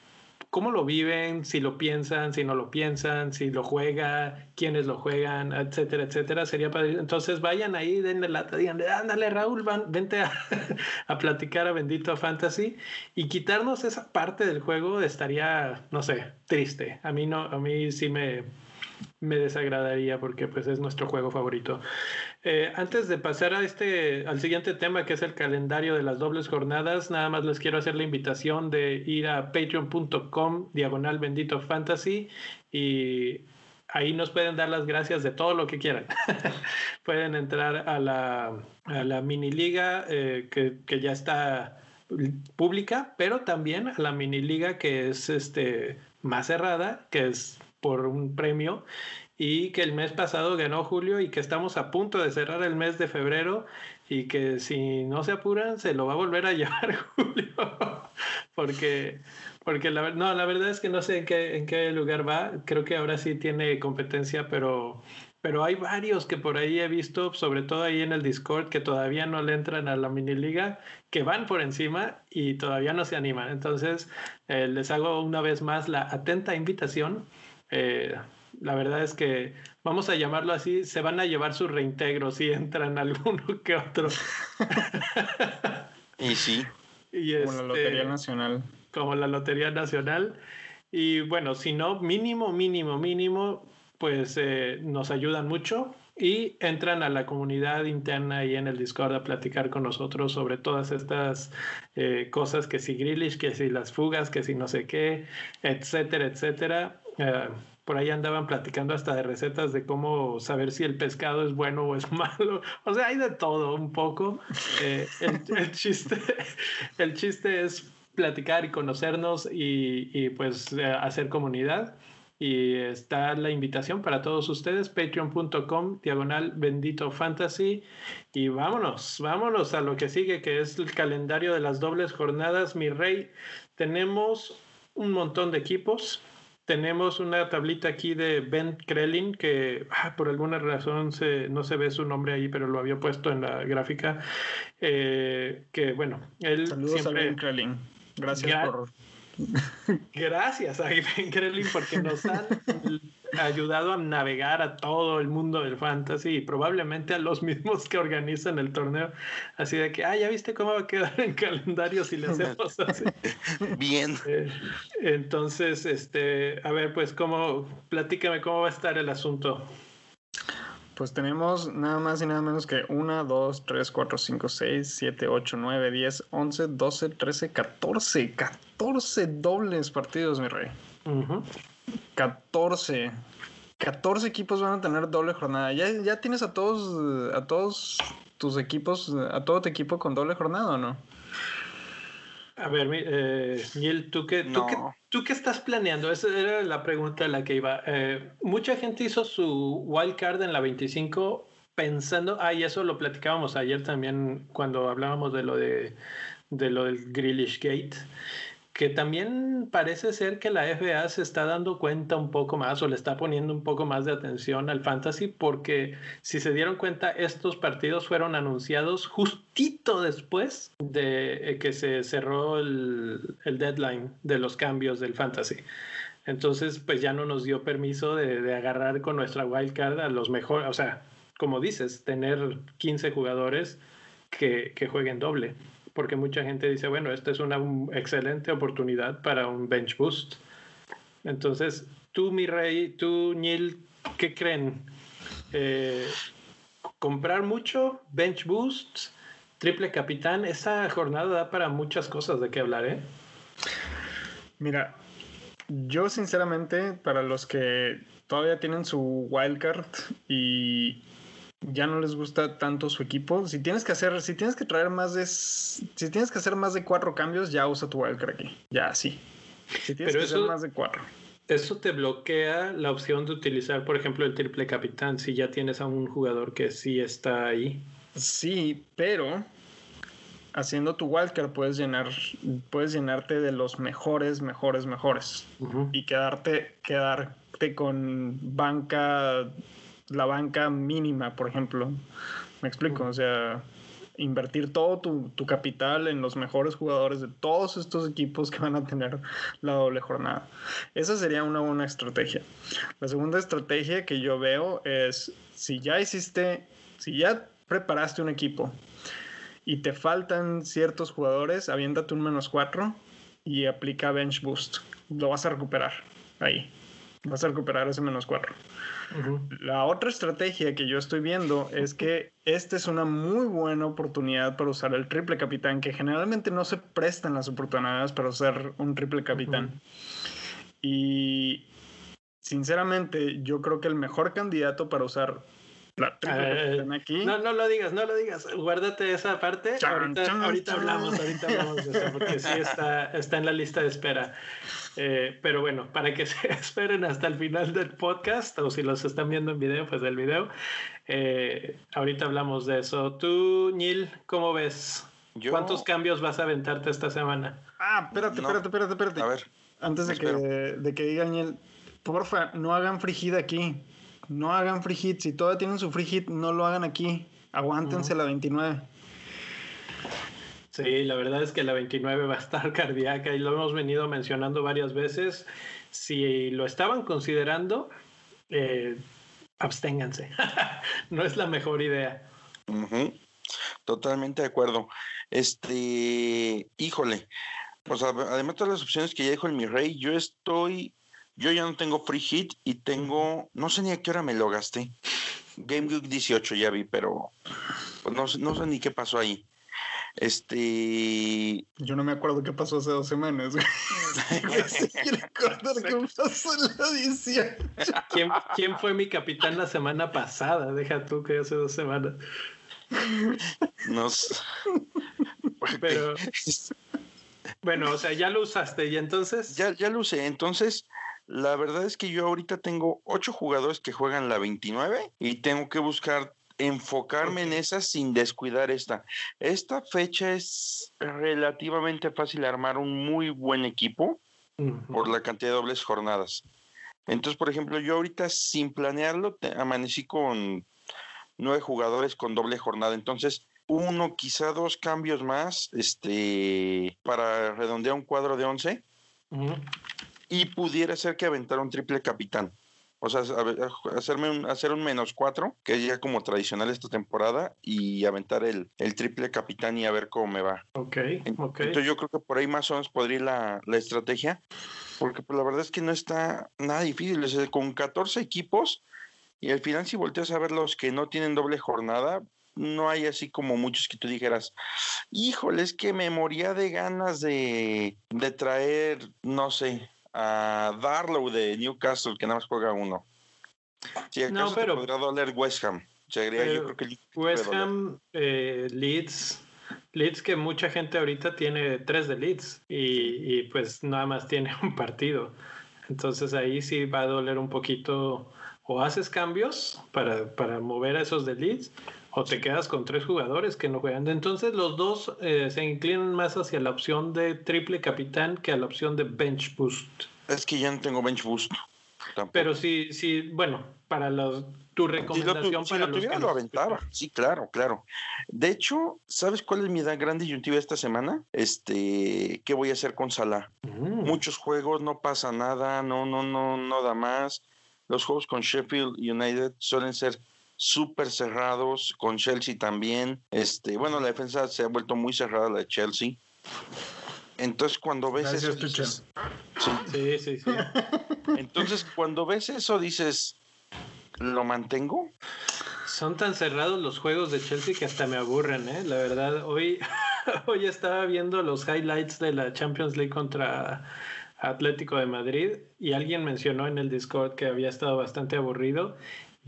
cómo lo viven, si lo piensan, si no lo piensan, si lo juega, quiénes lo juegan, etcétera, etcétera. Sería padre. Entonces vayan ahí, denle la digan, ándale Raúl, van, vente a, a, platicar a Bendito Fantasy y quitarnos esa parte del juego estaría, no sé, triste. A mí no, a mí sí me, me desagradaría porque pues es nuestro juego favorito. Eh, antes de pasar a este, al siguiente tema que es el calendario de las dobles jornadas, nada más les quiero hacer la invitación de ir a patreon.com diagonal bendito fantasy y ahí nos pueden dar las gracias de todo lo que quieran. pueden entrar a la, a la mini liga eh, que, que ya está pública, pero también a la mini liga que es este más cerrada, que es por un premio y que el mes pasado ganó Julio y que estamos a punto de cerrar el mes de febrero y que si no se apuran se lo va a volver a llevar Julio porque porque la, no, la verdad es que no sé en qué, en qué lugar va creo que ahora sí tiene competencia pero pero hay varios que por ahí he visto, sobre todo ahí en el Discord, que todavía no le entran a la mini liga, que van por encima y todavía no se animan. Entonces, eh, les hago una vez más la atenta invitación eh, la verdad es que vamos a llamarlo así, se van a llevar su reintegro si entran alguno que otro. y sí. como la Lotería este, Nacional. Como la Lotería Nacional. Y bueno, si no, mínimo, mínimo, mínimo, pues eh, nos ayudan mucho y entran a la comunidad interna y en el Discord a platicar con nosotros sobre todas estas eh, cosas, que si Grillish, que si las fugas, que si no sé qué, etcétera, etcétera. Eh, por ahí andaban platicando hasta de recetas de cómo saber si el pescado es bueno o es malo. O sea, hay de todo un poco. Eh, el, chiste, el chiste es platicar y conocernos y, pues hacer comunidad. y está la invitación para todos ustedes, patreon.com, diagonal bendito fantasy. Y vámonos, vámonos a lo que sigue, que es el calendario de las dobles jornadas. Mi rey, tenemos un montón de equipos. Tenemos una tablita aquí de Ben Krellin, que ah, por alguna razón no se ve su nombre ahí, pero lo había puesto en la gráfica. Eh, que bueno, él Saludos a Ben Krellin. Gracias por Gracias a Ben Krellin porque nos han ayudado a navegar a todo el mundo del fantasy y probablemente a los mismos que organizan el torneo. Así de que, ah, ya viste cómo va a quedar en calendario si le hacemos así. Bien. Eh, entonces, este, a ver, pues, cómo, platícame cómo va a estar el asunto. Pues tenemos nada más y nada menos que 1, 2, 3, 4, 5, 6, 7, 8, 9, 10, 11, 12, 13, 14. 14 dobles partidos, mi rey. 14. 14 equipos van a tener doble jornada. ¿Ya, ya tienes a todos, a todos tus equipos, a todo tu equipo con doble jornada o no? A ver, eh, Neil, ¿tú qué, tú, qué, estás planeando? Esa era la pregunta a la que iba. Eh, mucha gente hizo su wild card en la 25 pensando, ah, y eso lo platicábamos ayer también cuando hablábamos de lo de, de lo del Grillish Gate que también parece ser que la FA se está dando cuenta un poco más o le está poniendo un poco más de atención al fantasy porque si se dieron cuenta estos partidos fueron anunciados justito después de eh, que se cerró el, deadline de los cambios del fantasy. Entonces pues ya no nos dio permiso de, agarrar con nuestra wildcard a los mejores, o sea, como dices, tener 15 jugadores que, que jueguen doble porque mucha gente dice, bueno, esta es una excelente oportunidad para un bench boost. Entonces, tú, mi rey, tú, Neil, ¿qué creen? Eh, ¿Comprar mucho? ¿Bench boost? ¿Triple capitán? Esa jornada da para muchas cosas de qué hablar, ¿eh? Mira, yo sinceramente, para los que todavía tienen su wildcard y ya no les gusta tanto su equipo. Si tienes que hacer, si tienes que traer más de, si tienes que hacer más de cuatro cambios, ya usa tu wildcard aquí. Ya, sí. Si tienes que hacer más de cuatro. Eso te bloquea la opción de utilizar, por ejemplo, el triple capitán si ya tienes a un jugador que sí está ahí. Sí, pero haciendo tu wildcard puedes llenar, puedes llenarte de los mejores, mejores, mejores y quedarte, quedarte con banca la banca mínima, por ejemplo. Me explico, o sea, invertir todo tu, capital en los mejores jugadores de todos estos equipos que van a tener la doble jornada. Esa sería una buena estrategia. La segunda estrategia que yo veo es, si ya hiciste, si ya preparaste un equipo y te faltan ciertos jugadores, aviéntate un menos cuatro y aplica bench boost. Lo vas a recuperar ahí. Vas a recuperar ese menos cuatro. La otra estrategia que yo estoy viendo es que esta es una muy buena oportunidad para usar el triple capitán, que generalmente no se prestan las oportunidades para usar un triple capitán. Y sinceramente, yo creo que el mejor candidato para usar aquí. No, no lo digas, no lo digas. Guárdate esa parte. ahorita, hablamos, ahorita hablamos de eso, porque sí está, está en la lista de espera. Eh, pero bueno, para que se esperen hasta el final del podcast, o si los están viendo en video, pues del video. Eh, ahorita hablamos de eso. Tú, Neil, ¿cómo ves? ¿Cuántos cambios vas a aventarte esta semana? Ah, espérate, espérate, espérate, espérate. A ver. Antes de que, de que diga Neil, porfa, no hagan hit aquí. No hagan free hit. Si todavía tienen su free hit, no lo hagan aquí. Aguántense la 29. Sí, la verdad es que la 29 va a estar cardíaca y lo hemos venido mencionando varias veces. Si lo estaban considerando, eh, absténganse. no es la mejor idea. Totalmente de acuerdo. Este, híjole, pues además de las opciones que ya dijo el mi rey, yo estoy, yo ya no tengo free hit y tengo, no sé ni a qué hora me lo gasté. Game Geek 18 ya vi, pero pues no, no sé ni qué pasó ahí. Este. Yo no me acuerdo qué pasó hace dos semanas. qué pasó en la 18. ¿Quién, ¿Quién fue mi capitán la semana pasada? Deja tú que hace dos semanas. No sé. Pero. Bueno, o sea, ya lo usaste y entonces. Ya, ya lo usé. Entonces, La verdad es que yo ahorita tengo ocho jugadores que juegan la 29 y tengo que buscar enfocarme en esa sin descuidar esta. Esta fecha es relativamente fácil armar un muy buen equipo por la cantidad de dobles jornadas. Entonces, por ejemplo, yo ahorita sin planearlo amanecí con nueve jugadores con doble jornada. Entonces, uno, quizá dos cambios más, este, para redondear un cuadro de once. Y pudiera ser que aventara un triple capitán. O sea, hacerme un, hacer un menos cuatro, que es ya como tradicional esta temporada, y aventar el, el triple capitán y a ver cómo me va. Ok, ok. Entonces yo creo que por ahí más o menos podría ir la, la estrategia, porque pues, la verdad es que no está nada difícil. con 14 equipos, y al final si volteas a ver los que no tienen doble jornada, no hay así como muchos que tú dijeras, híjole, es que me moría de ganas de, de traer, no sé, a Darlow de Newcastle, que nada más juega uno. Si no, pero, podría doler West Ham. yo creo que West Ham, eh, Leeds, Leeds que mucha gente ahorita tiene tres de Leeds y, y, pues nada más tiene un partido. Entonces ahí sí va a doler un poquito o haces cambios para, para mover a esos de Leeds o te quedas con tres jugadores que no juegan. Entonces los dos eh, se inclinan más hacia la opción de triple capitán que a la opción de bench boost. Es que ya no tengo bench boost. Pero sí, sí, bueno, para los, tu recomendación si lo, para lo lo aventaba. Sí, claro, claro. De hecho, ¿sabes cuál es mi gran disyuntiva esta semana? Este, ¿qué voy a hacer con Salah? Mm. Muchos juegos, no pasa nada, no, no, no, no da más. Los juegos con Sheffield United suelen ser súper cerrados, con Chelsea también. Este, bueno, la defensa se ha vuelto muy cerrada, la de Chelsea. Entonces, cuando ves eso. Dices, sí, sí, sí. Entonces, cuando ves eso, dices, ¿lo mantengo? Son tan cerrados los juegos de Chelsea que hasta me aburren, ¿eh? La verdad, hoy, hoy estaba viendo los highlights de la Champions League contra Atlético de Madrid y alguien mencionó en el Discord que había estado bastante aburrido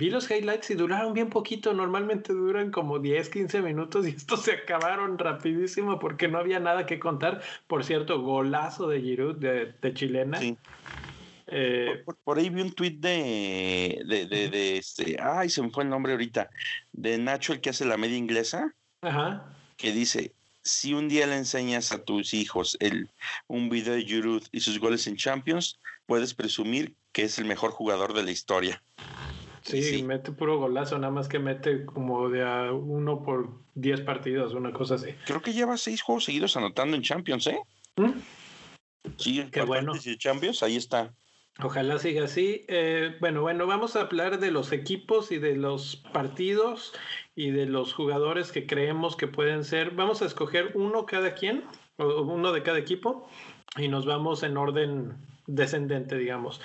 Vi los highlights y duraron bien poquito, normalmente duran como 10, 15 minutos y estos se acabaron rapidísimo porque no había nada que contar. Por cierto, golazo de Giroud de, chilena. Sí. Eh, por, ahí vi un tuit de, de, de, este, ay, se me fue el nombre ahorita, de Nacho, el que hace la media inglesa, Ajá. que dice, si un día le enseñas a tus hijos el, un video de Giroud y sus goles en Champions, puedes presumir que es el mejor jugador de la historia. Sí, mete puro golazo, nada más que mete como de a uno por diez partidos, una cosa así. Creo que lleva seis juegos seguidos anotando en Champions, ¿eh? ¿Mm? Sí, Qué bueno. Champions, ahí está. Ojalá siga así. Eh, bueno, bueno, vamos a hablar de los equipos y de los partidos y de los jugadores que creemos que pueden ser. Vamos a escoger uno cada quien, o uno de cada equipo, y nos vamos en orden descendente, digamos.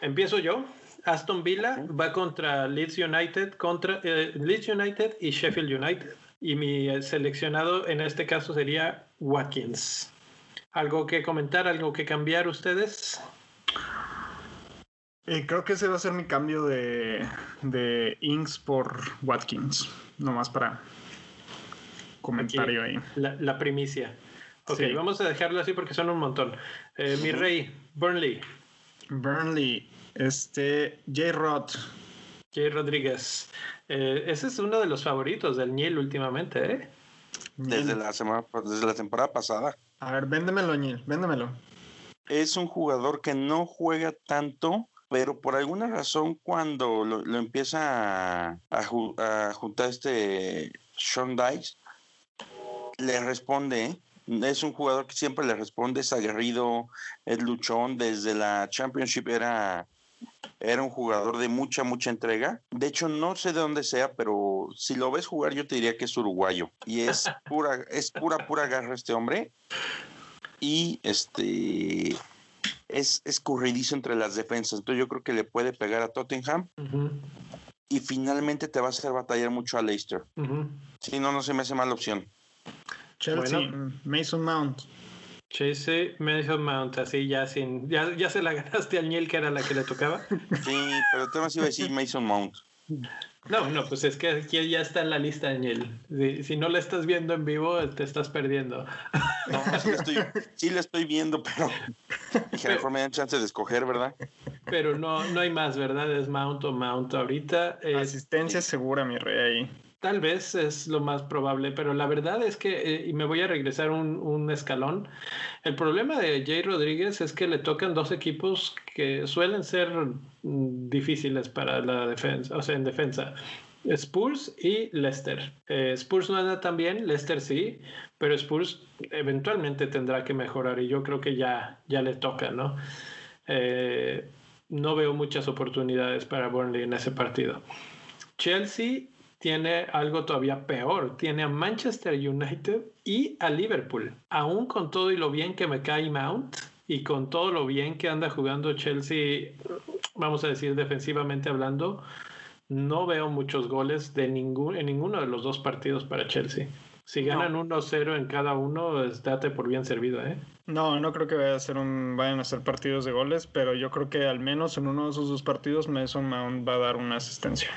Empiezo yo. Aston Villa va contra Leeds United, contra eh, Leeds United y Sheffield United. Y mi eh, seleccionado en este caso sería Watkins. ¿Algo que comentar, algo que cambiar ustedes? Eh, creo que ese va a ser mi cambio de, de Inks por Watkins. Nomás para comentario ahí. La, primicia. Ok, vamos a dejarlo así porque son un montón. mi rey, Burnley. Burnley. Este, J. Rod. J. Rodríguez. Eh, ese es uno de los favoritos del Niel últimamente, ¿eh? Desde la, semana, desde la temporada pasada. A ver, véndemelo, Niel, véndemelo. Es un jugador que no juega tanto, pero por alguna razón cuando lo, empieza a, a, juntar este Sean Dice, le responde, ¿eh? es un jugador que siempre le responde, es aguerrido, es luchón, desde la Championship era era un jugador de mucha, mucha entrega. De hecho, no sé de dónde sea, pero si lo ves jugar, yo te diría que es uruguayo. Y es pura, es pura, pura garra este hombre. Y este es escurridizo entre las defensas. Entonces yo creo que le puede pegar a Tottenham. Y finalmente te va a hacer batallar mucho a Leicester. Si no, no se me hace mala opción. Chelsea, Mason Mount. Chase Mason Mount, así ya sin. Ya, ya se la ganaste al Niel, que era la que le tocaba. Sí, pero te iba a decir Mason Mount. No, no, pues es que aquí ya está en la lista, Daniel. Si, si no la estás viendo en vivo, te estás perdiendo. No, sí la estoy, sí la estoy viendo, pero Dije, mejor me dan chance de escoger, ¿verdad? Pero no, no hay más, ¿verdad? Es Mount o Mount ahorita. Asistencia segura, mi rey, ahí. Tal vez es lo más probable, pero la verdad es que, eh, y me voy a regresar un, un, escalón, el problema de Jay Rodríguez es que le tocan dos equipos que suelen ser mm, difíciles para la defensa, o sea, en defensa. Spurs y Leicester. Eh, Spurs no anda tan bien, Leicester sí, pero Spurs eventualmente tendrá que mejorar y yo creo que ya, ya le toca, ¿no? Eh, no veo muchas oportunidades para Burnley en ese partido. Chelsea tiene algo todavía peor. Tiene a Manchester United y a Liverpool. Aún con todo y lo bien que me cae Mount y con todo lo bien que anda jugando Chelsea, vamos a decir defensivamente hablando, no veo muchos goles de ningún, en ninguno de los dos partidos para Chelsea. Si ganan 1-0 en cada uno, date por bien servido, ¿eh? No, no creo que vaya a ser un, vayan a ser partidos de goles, pero yo creo que al menos en uno de esos dos partidos Mason Mount va a dar una asistencia.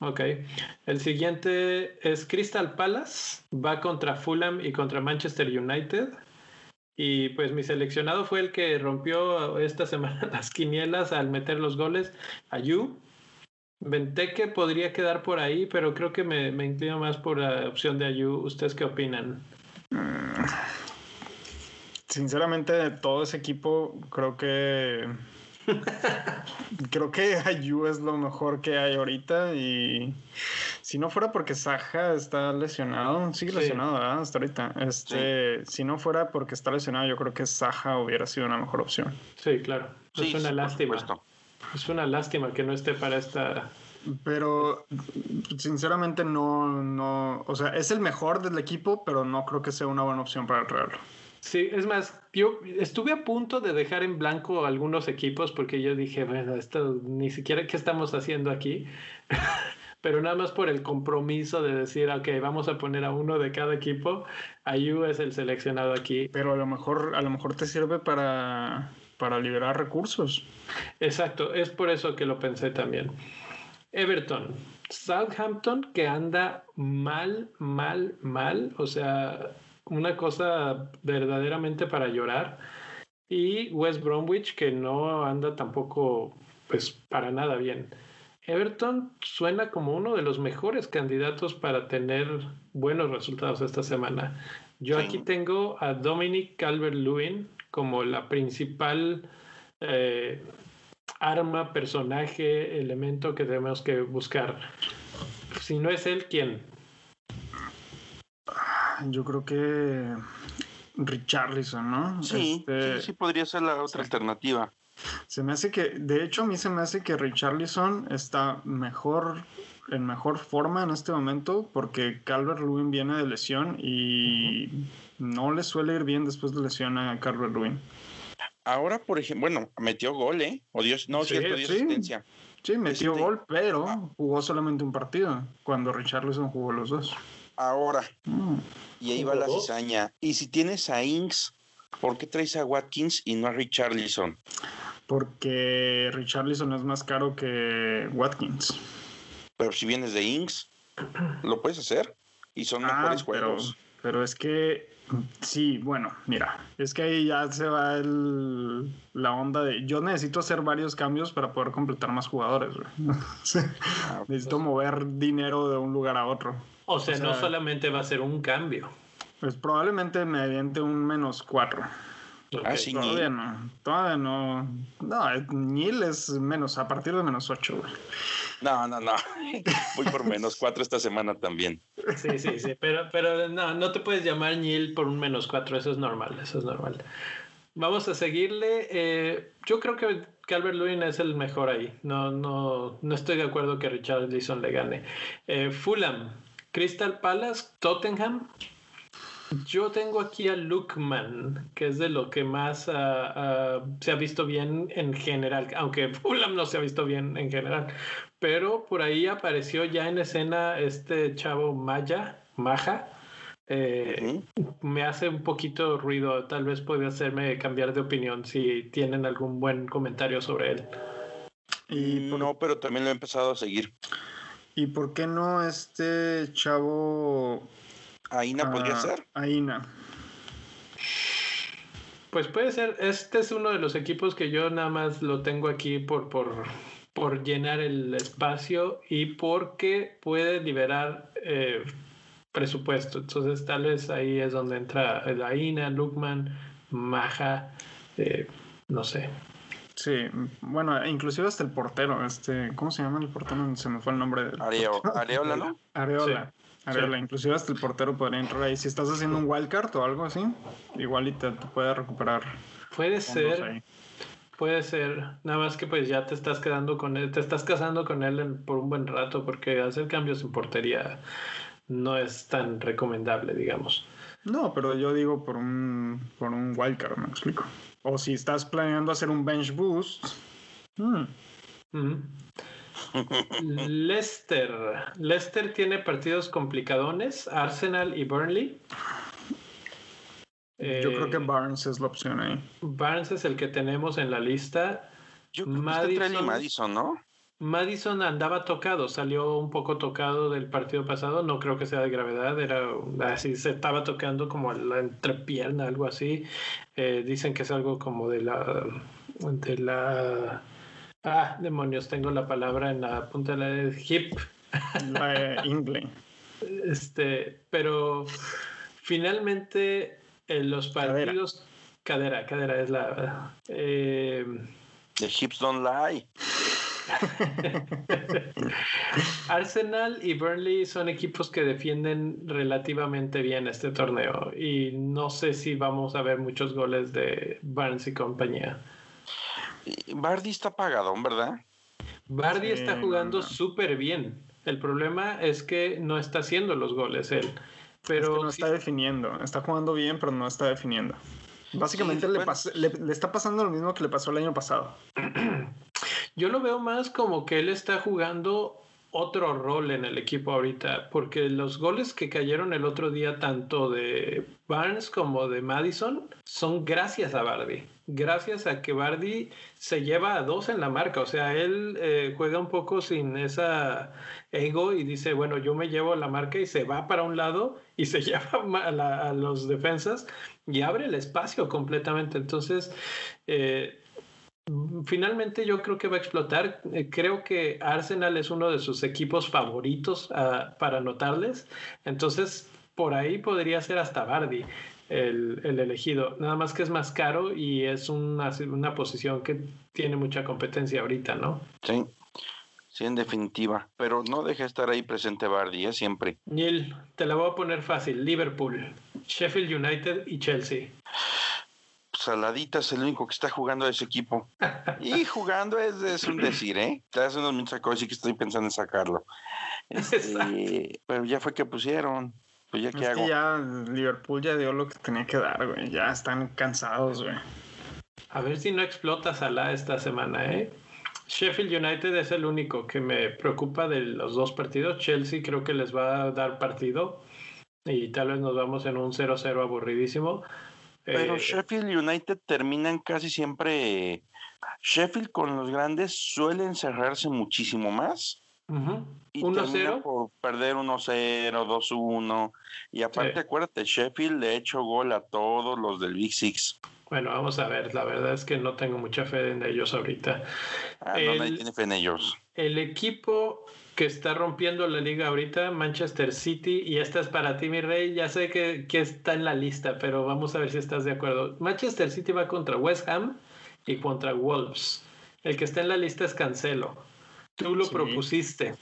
Ok. El siguiente es Crystal Palace. Va contra Fulham y contra Manchester United. Y pues mi seleccionado fue el que rompió esta semana las quinielas al meter los goles. Ayu. Venteque podría quedar por ahí, pero creo que me, me inclino más por la opción de Ayu. ¿Ustedes qué opinan? Mm. Sinceramente, todo ese equipo, creo que Creo que Ayu es lo mejor que hay ahorita y si no fuera porque Saja está lesionado, sigue lesionado, Hasta ahorita. Este, Si no fuera porque está lesionado, yo creo que Saja hubiera sido una mejor opción. Sí, claro. es una lástima. Es una lástima que no esté para esta pero sinceramente no, no, o sea, es el mejor del equipo, pero no creo que sea una buena opción para traerlo. Sí, es más, yo estuve a punto de dejar en blanco algunos equipos porque yo dije, bueno, esto ni siquiera qué estamos haciendo aquí, pero nada más por el compromiso de decir, ok, vamos a poner a uno de cada equipo, Ayu es el seleccionado aquí. Pero a lo mejor, a lo mejor te sirve para, para liberar recursos. Exacto, es por eso que lo pensé también. Everton, Southampton que anda mal, mal, mal, o sea, una cosa verdaderamente para llorar. Y West Bromwich, que no anda tampoco, pues, para nada bien. Everton suena como uno de los mejores candidatos para tener buenos resultados esta semana. Yo aquí tengo a Dominic Calvert-Lewin como la principal eh, arma, personaje, elemento que tenemos que buscar. Si no es él, ¿quién? Yo creo que Richarlison, ¿no? Sí, este, sí, sí, podría ser la otra alternativa. Se me hace que, de hecho, a mí se me hace que Richarlison está mejor, en mejor forma en este momento, porque Calvert Lewin viene de lesión y no le suele ir bien después de lesión a Calvert Lewin. Ahora, por ejemplo, bueno, metió gol, ¿eh? O Dios, no, sí, dio asistencia. Sí, metió este, gol, pero ah. jugó solamente un partido, cuando Richarlison jugó los dos. Ahora, mm. y ahí va la cizaña. Y si tienes a Inks, ¿por qué traes a Watkins y no a Richarlison? Porque Richarlison es más caro que Watkins. Pero si vienes de Inks, lo puedes hacer. Y son ah, mejores juegos. Pero, es que Sí, bueno, mira, es que ahí ya se va el, la onda de yo necesito hacer varios cambios para poder completar más jugadores. Ah, necesito pues. mover dinero de un lugar a otro. O sea, no solamente va a ser un cambio. Pues probablemente me aviente un menos cuatro. Ah, sí, todavía no. Todavía no. No, Nil es menos, a partir de menos ocho, güey. No, no, no. Voy por menos cuatro esta semana también. Sí, sí, sí. Pero, pero no, no te puedes llamar Nil por un menos cuatro. Eso es normal, eso es normal. Vamos a seguirle. Eh, yo creo que Calvert Lewin es el mejor ahí. No, no, no estoy de acuerdo que Richard Leeson le gane. Eh, Fulham, Crystal Palace, Tottenham. Yo tengo aquí a Lukman, que es de lo que más ah, se ha visto bien en general, aunque Fulham no se ha visto bien en general, pero por ahí apareció ya en escena este chavo Maya, Maja. Eh, me hace un poquito ruido, tal vez puede hacerme cambiar de opinión si tienen algún buen comentario sobre él. Y no, pero también lo he empezado a seguir. ¿Y por qué no este chavo... Aina podría ah, ser? Aina. Pues puede ser, este es uno de los equipos que yo nada más lo tengo aquí por, por, por llenar el espacio y porque puede liberar eh, presupuesto. Entonces tal vez ahí es donde entra Daina, Lukman, Maja, eh, no sé. Sí, bueno, inclusive hasta el portero, este, ¿cómo se llama el portero? Se me fue el nombre. Del Areola, ¿no? Areola. Areola, inclusive hasta el portero podría entrar ahí. Si estás haciendo un wildcard o algo así, igual y te, puede recuperar. Puede ser. Puede ser, nada más que pues ya te estás quedando con él, te estás casando con él por un buen rato porque hacer cambios en portería no es tan recomendable, digamos. No, pero yo digo por un, por un wildcard, me explico. O si estás planeando hacer un bench boost. Hmm. Leicester. Leicester tiene partidos complicadones, Arsenal y Burnley. Yo creo que eh, Barnes es la opción ahí. Barnes es el que tenemos en la lista. Yo creo Madison, que Madison, ¿no? Madison andaba tocado, salió un poco tocado del partido pasado, no creo que sea de gravedad, era así, se estaba tocando como la entrepierna, algo así. Eh, dicen que es algo como de la, de la, ah, demonios, tengo la palabra en la punta de la hip. La Este, pero finalmente en los partidos. Cadera, cadera, es la. Eh, The hips don't lie. Arsenal y Burnley son equipos que defienden relativamente bien este torneo y no sé si vamos a ver muchos goles de Barnes y compañía. Bardi está apagado, ¿verdad? Bardi está jugando súper bien. El problema es que no está haciendo los goles él. Pero no está definiendo, está jugando bien, pero no está definiendo. Básicamente le, le, está pasando lo mismo que le pasó el año pasado. Yo lo veo más como que él está jugando otro rol en el equipo ahorita, porque los goles que cayeron el otro día, tanto de Barnes como de Madison, son gracias a Bardi. Gracias a que Bardi se lleva a dos en la marca. O sea, él eh, juega un poco sin esa ego y dice, bueno, yo me llevo la marca y se va para un lado y se lleva a, los defensas y abre el espacio completamente. Entonces, eh, finalmente yo creo que va a explotar. Eh, creo que Arsenal es uno de sus equipos favoritos ah, para anotarles. Entonces, por ahí podría ser hasta Bardi. El, elegido. Nada más que es más caro y es una, una posición que tiene mucha competencia ahorita, ¿no? Sí. Sí, en definitiva. Pero no deje estar ahí presente Bardi, ¿eh? siempre. Neil, te la voy a poner fácil. Liverpool, Sheffield United y Chelsea. Saladita es el único que está jugando a ese equipo. y jugando es, un decir, ¿eh? Hace unos minutos sí que estoy pensando en sacarlo. Este, pero ya fue que pusieron. Pues ya, ¿qué es Que ya Liverpool ya dio lo que tenía que dar, güey. Ya están cansados, güey. A ver si no explota Salah esta semana, ¿eh? Sheffield United es el único que me preocupa de los dos partidos. Chelsea creo que les va a dar partido y tal vez nos vamos en un 0-0 aburridísimo. Pero eh, Sheffield United terminan casi siempre. Sheffield con los grandes suelen cerrarse muchísimo más. Y 1-0. por perder 1-0, 2-1. Y aparte, acuérdate, Sheffield le ha hecho gol a todos los del Big Six. Bueno, vamos a ver. La verdad es que no tengo mucha fe en ellos ahorita. Ah, no, nadie tiene fe en ellos. El equipo que está rompiendo la liga ahorita, Manchester City, y esta es para ti, mi rey. Ya sé que, está en la lista, pero vamos a ver si estás de acuerdo. Manchester City va contra West Ham y contra Wolves. El que está en la lista es Cancelo. Tú lo propusiste.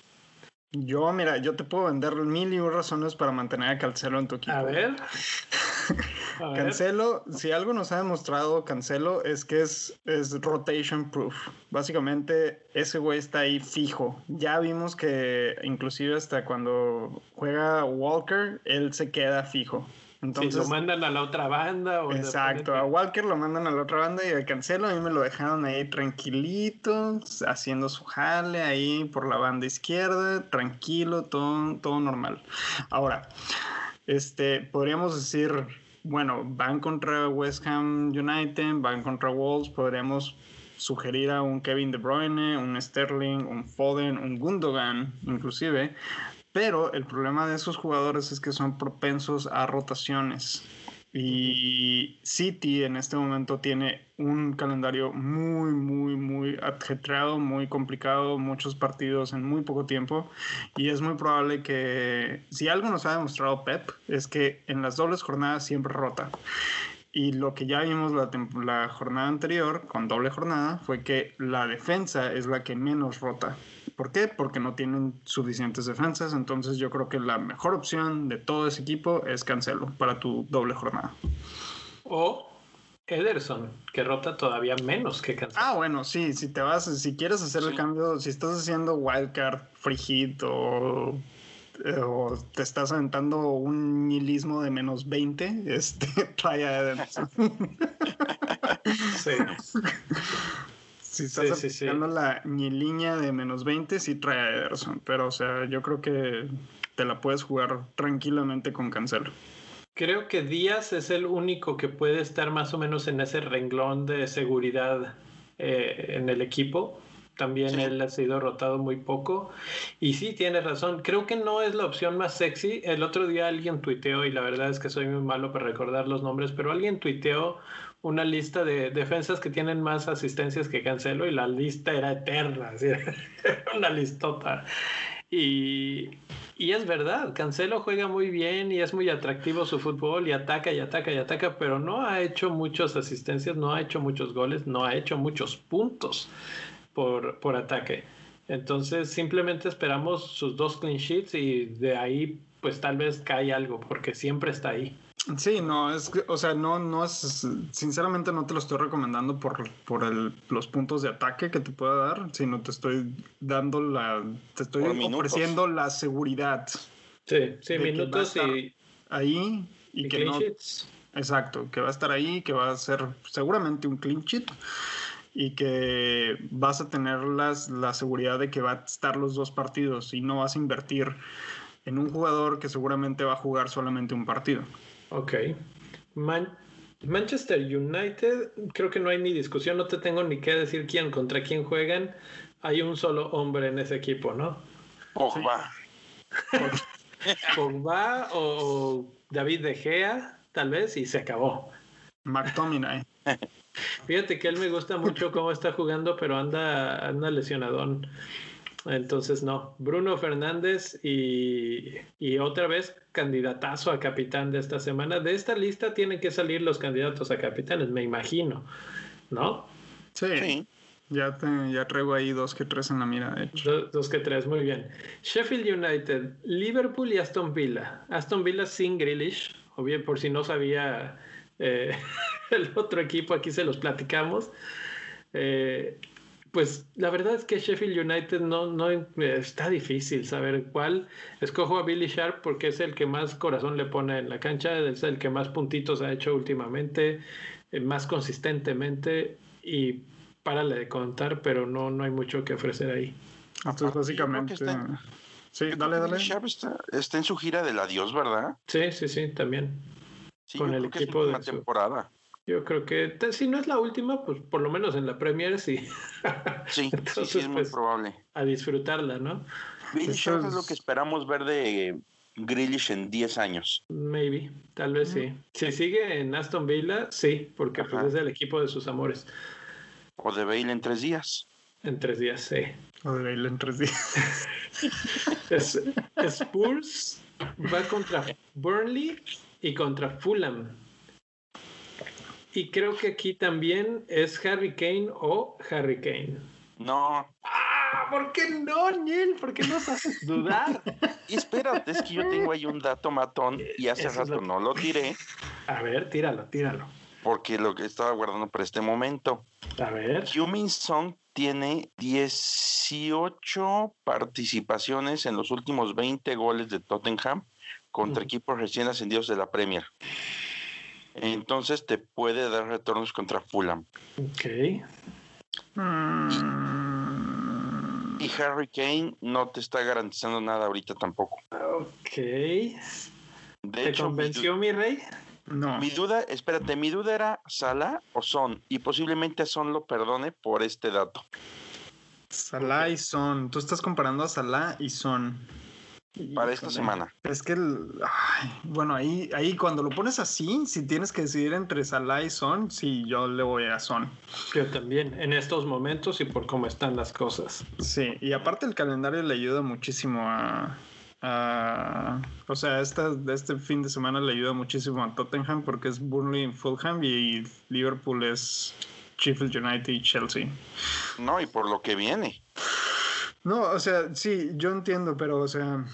Yo, mira, yo te puedo vender mil y un razones para mantener a Cancelo en tu equipo. A ver. Cancelo, si algo nos ha demostrado Cancelo es que es, es rotation proof. Básicamente ese güey está ahí fijo. Ya vimos que inclusive hasta cuando juega Walker, él se queda fijo. Entonces, si lo mandan a la otra banda. O exacto, a Walker lo mandan a la otra banda y a Cancelo a mí me lo dejaron ahí tranquilito, haciendo su jale ahí por la banda izquierda, tranquilo, todo, todo normal. Ahora, este, podríamos decir, bueno, van contra West Ham United, van contra Wolves, podríamos sugerir a un Kevin De Bruyne, un Sterling, un Foden, un Gundogan, inclusive, pero el problema de esos jugadores es que son propensos a rotaciones. Y City en este momento tiene un calendario muy, muy, muy ajetreado, muy complicado, muchos partidos en muy poco tiempo. Y es muy probable que, si algo nos ha demostrado Pep, es que en las dobles jornadas siempre rota. Y lo que ya vimos la, la, jornada anterior, con doble jornada, fue que la defensa es la que menos rota. ¿Por qué? Porque no tienen suficientes defensas. Entonces yo creo que la mejor opción de todo ese equipo es Cancelo para tu doble jornada. O Ederson, que rota todavía menos que Cancelo. Ah, bueno, sí, si te vas, si quieres hacer el cambio, si estás haciendo wildcard, free hit o eh, o te estás aventando un nihilismo de menos 20, este, trae a Ederson. sí. Si estás sí, la línea de menos 20, sí trae a Ederson. Pero, o sea, yo creo que te la puedes jugar tranquilamente con Cancelo. Creo que Díaz es el único que puede estar más o menos en ese renglón de seguridad eh, en el equipo. También él ha sido rotado muy poco. Y sí, tiene razón. Creo que no es la opción más sexy. El otro día alguien tuiteó, y la verdad es que soy muy malo para recordar los nombres, pero alguien tuiteó una lista de defensas que tienen más asistencias que Cancelo y la lista era eterna, era una listota. Y, y, es verdad, Cancelo juega muy bien y es muy atractivo su fútbol y ataca y ataca y ataca, pero no ha hecho muchas asistencias, no ha hecho muchos goles, no ha hecho muchos puntos por, por ataque. Entonces simplemente esperamos sus dos clean sheets y de ahí pues tal vez cae algo porque siempre está ahí. Sí, no, es que, o sea, no, no es, sinceramente no te lo estoy recomendando por, por el, los puntos de ataque que te pueda dar, sino te estoy dando la, te estoy ofreciendo la seguridad. Sí, sí, minutos y... Ahí y, que no... Exacto, que va a estar ahí, que va a ser seguramente un clean sheet y que vas a tener las, la seguridad de que va a estar los dos partidos y no vas a invertir en un jugador que seguramente va a jugar solamente un partido. Ok. Manchester United, creo que no hay ni discusión, no te tengo ni que decir quién contra quién juegan. Hay un solo hombre en ese equipo, ¿no? Pogba. Pogba o David De Gea, tal vez, y se acabó. McTominay. Fíjate que él me gusta mucho cómo está jugando, pero anda, anda lesionadón. Entonces, no. Bruno Fernández y, y, otra vez candidatazo a capitán de esta semana. De esta lista tienen que salir los candidatos a capitanes, me imagino. ¿No? Sí. Ya, te, ya traigo ahí dos que tres en la mira, de hecho. Dos, que tres, muy bien. Sheffield United, Liverpool y Aston Villa. Aston Villa sin Grealish, o bien por si no sabía eh, el otro equipo, aquí se los platicamos. Eh, pues la verdad es que Sheffield United no, no está difícil saber cuál. Escojo a Billy Sharp porque es el que más corazón le pone en la cancha, es el que más puntitos ha hecho últimamente, eh, más consistentemente y párale de contar, pero no, no hay mucho que ofrecer ahí. Entonces básicamente... Sí, dale, dale. Sharp está, está, en su gira del adiós, ¿verdad? Sí, sí, sí, también. Con el equipo de la temporada. Yo creo que si no es la última, pues por lo menos en la Premier sí. Sí, sí, es muy pues, probable. A disfrutarla, ¿no? Billy es... es lo que esperamos ver de Grealish en 10 años. Maybe, tal vez sí. Si sigue en Aston Villa, sí, porque pues, es el equipo de sus amores. O de Bale en tres días. En tres días, sí. O de Bale en tres días. Spurs va contra Burnley y contra Fulham. Y creo que aquí también es Harry Kane o Harry Kane. No. Ah, ¿por qué no, Neil? ¿Por qué nos haces dudar? Y espérate, es que yo tengo ahí un dato matón y hace rato no lo tiré. A ver, tíralo, tíralo. Porque lo que estaba guardando para este momento. A ver. Humin Song tiene 18 participaciones en los últimos 20 goles de Tottenham contra equipos recién ascendidos de la Premier entonces te puede dar retornos contra Fulham. Ok. Y, Harry Kane no te está garantizando nada ahorita tampoco. Ok. De ¿Te convenció mi, rey? No. Mi duda, espérate, mi duda era Salah o Son, y posiblemente Son lo perdone por este dato. Salah y Son. Tú estás comparando a Salah y Son. Para esta semana. Es que, bueno, ahí, ahí cuando lo pones así, si tienes que decidir entre Salah y Son, sí, yo le voy a Son. Yo también, en estos momentos y por cómo están las cosas. Sí, y aparte el calendario le ayuda muchísimo a... o sea, esta, este fin de semana le ayuda muchísimo a Tottenham porque es Burnley y Fulham y Liverpool es Sheffield United y Chelsea. No, y por lo que viene. No, o sea, sí, yo entiendo, pero o sea,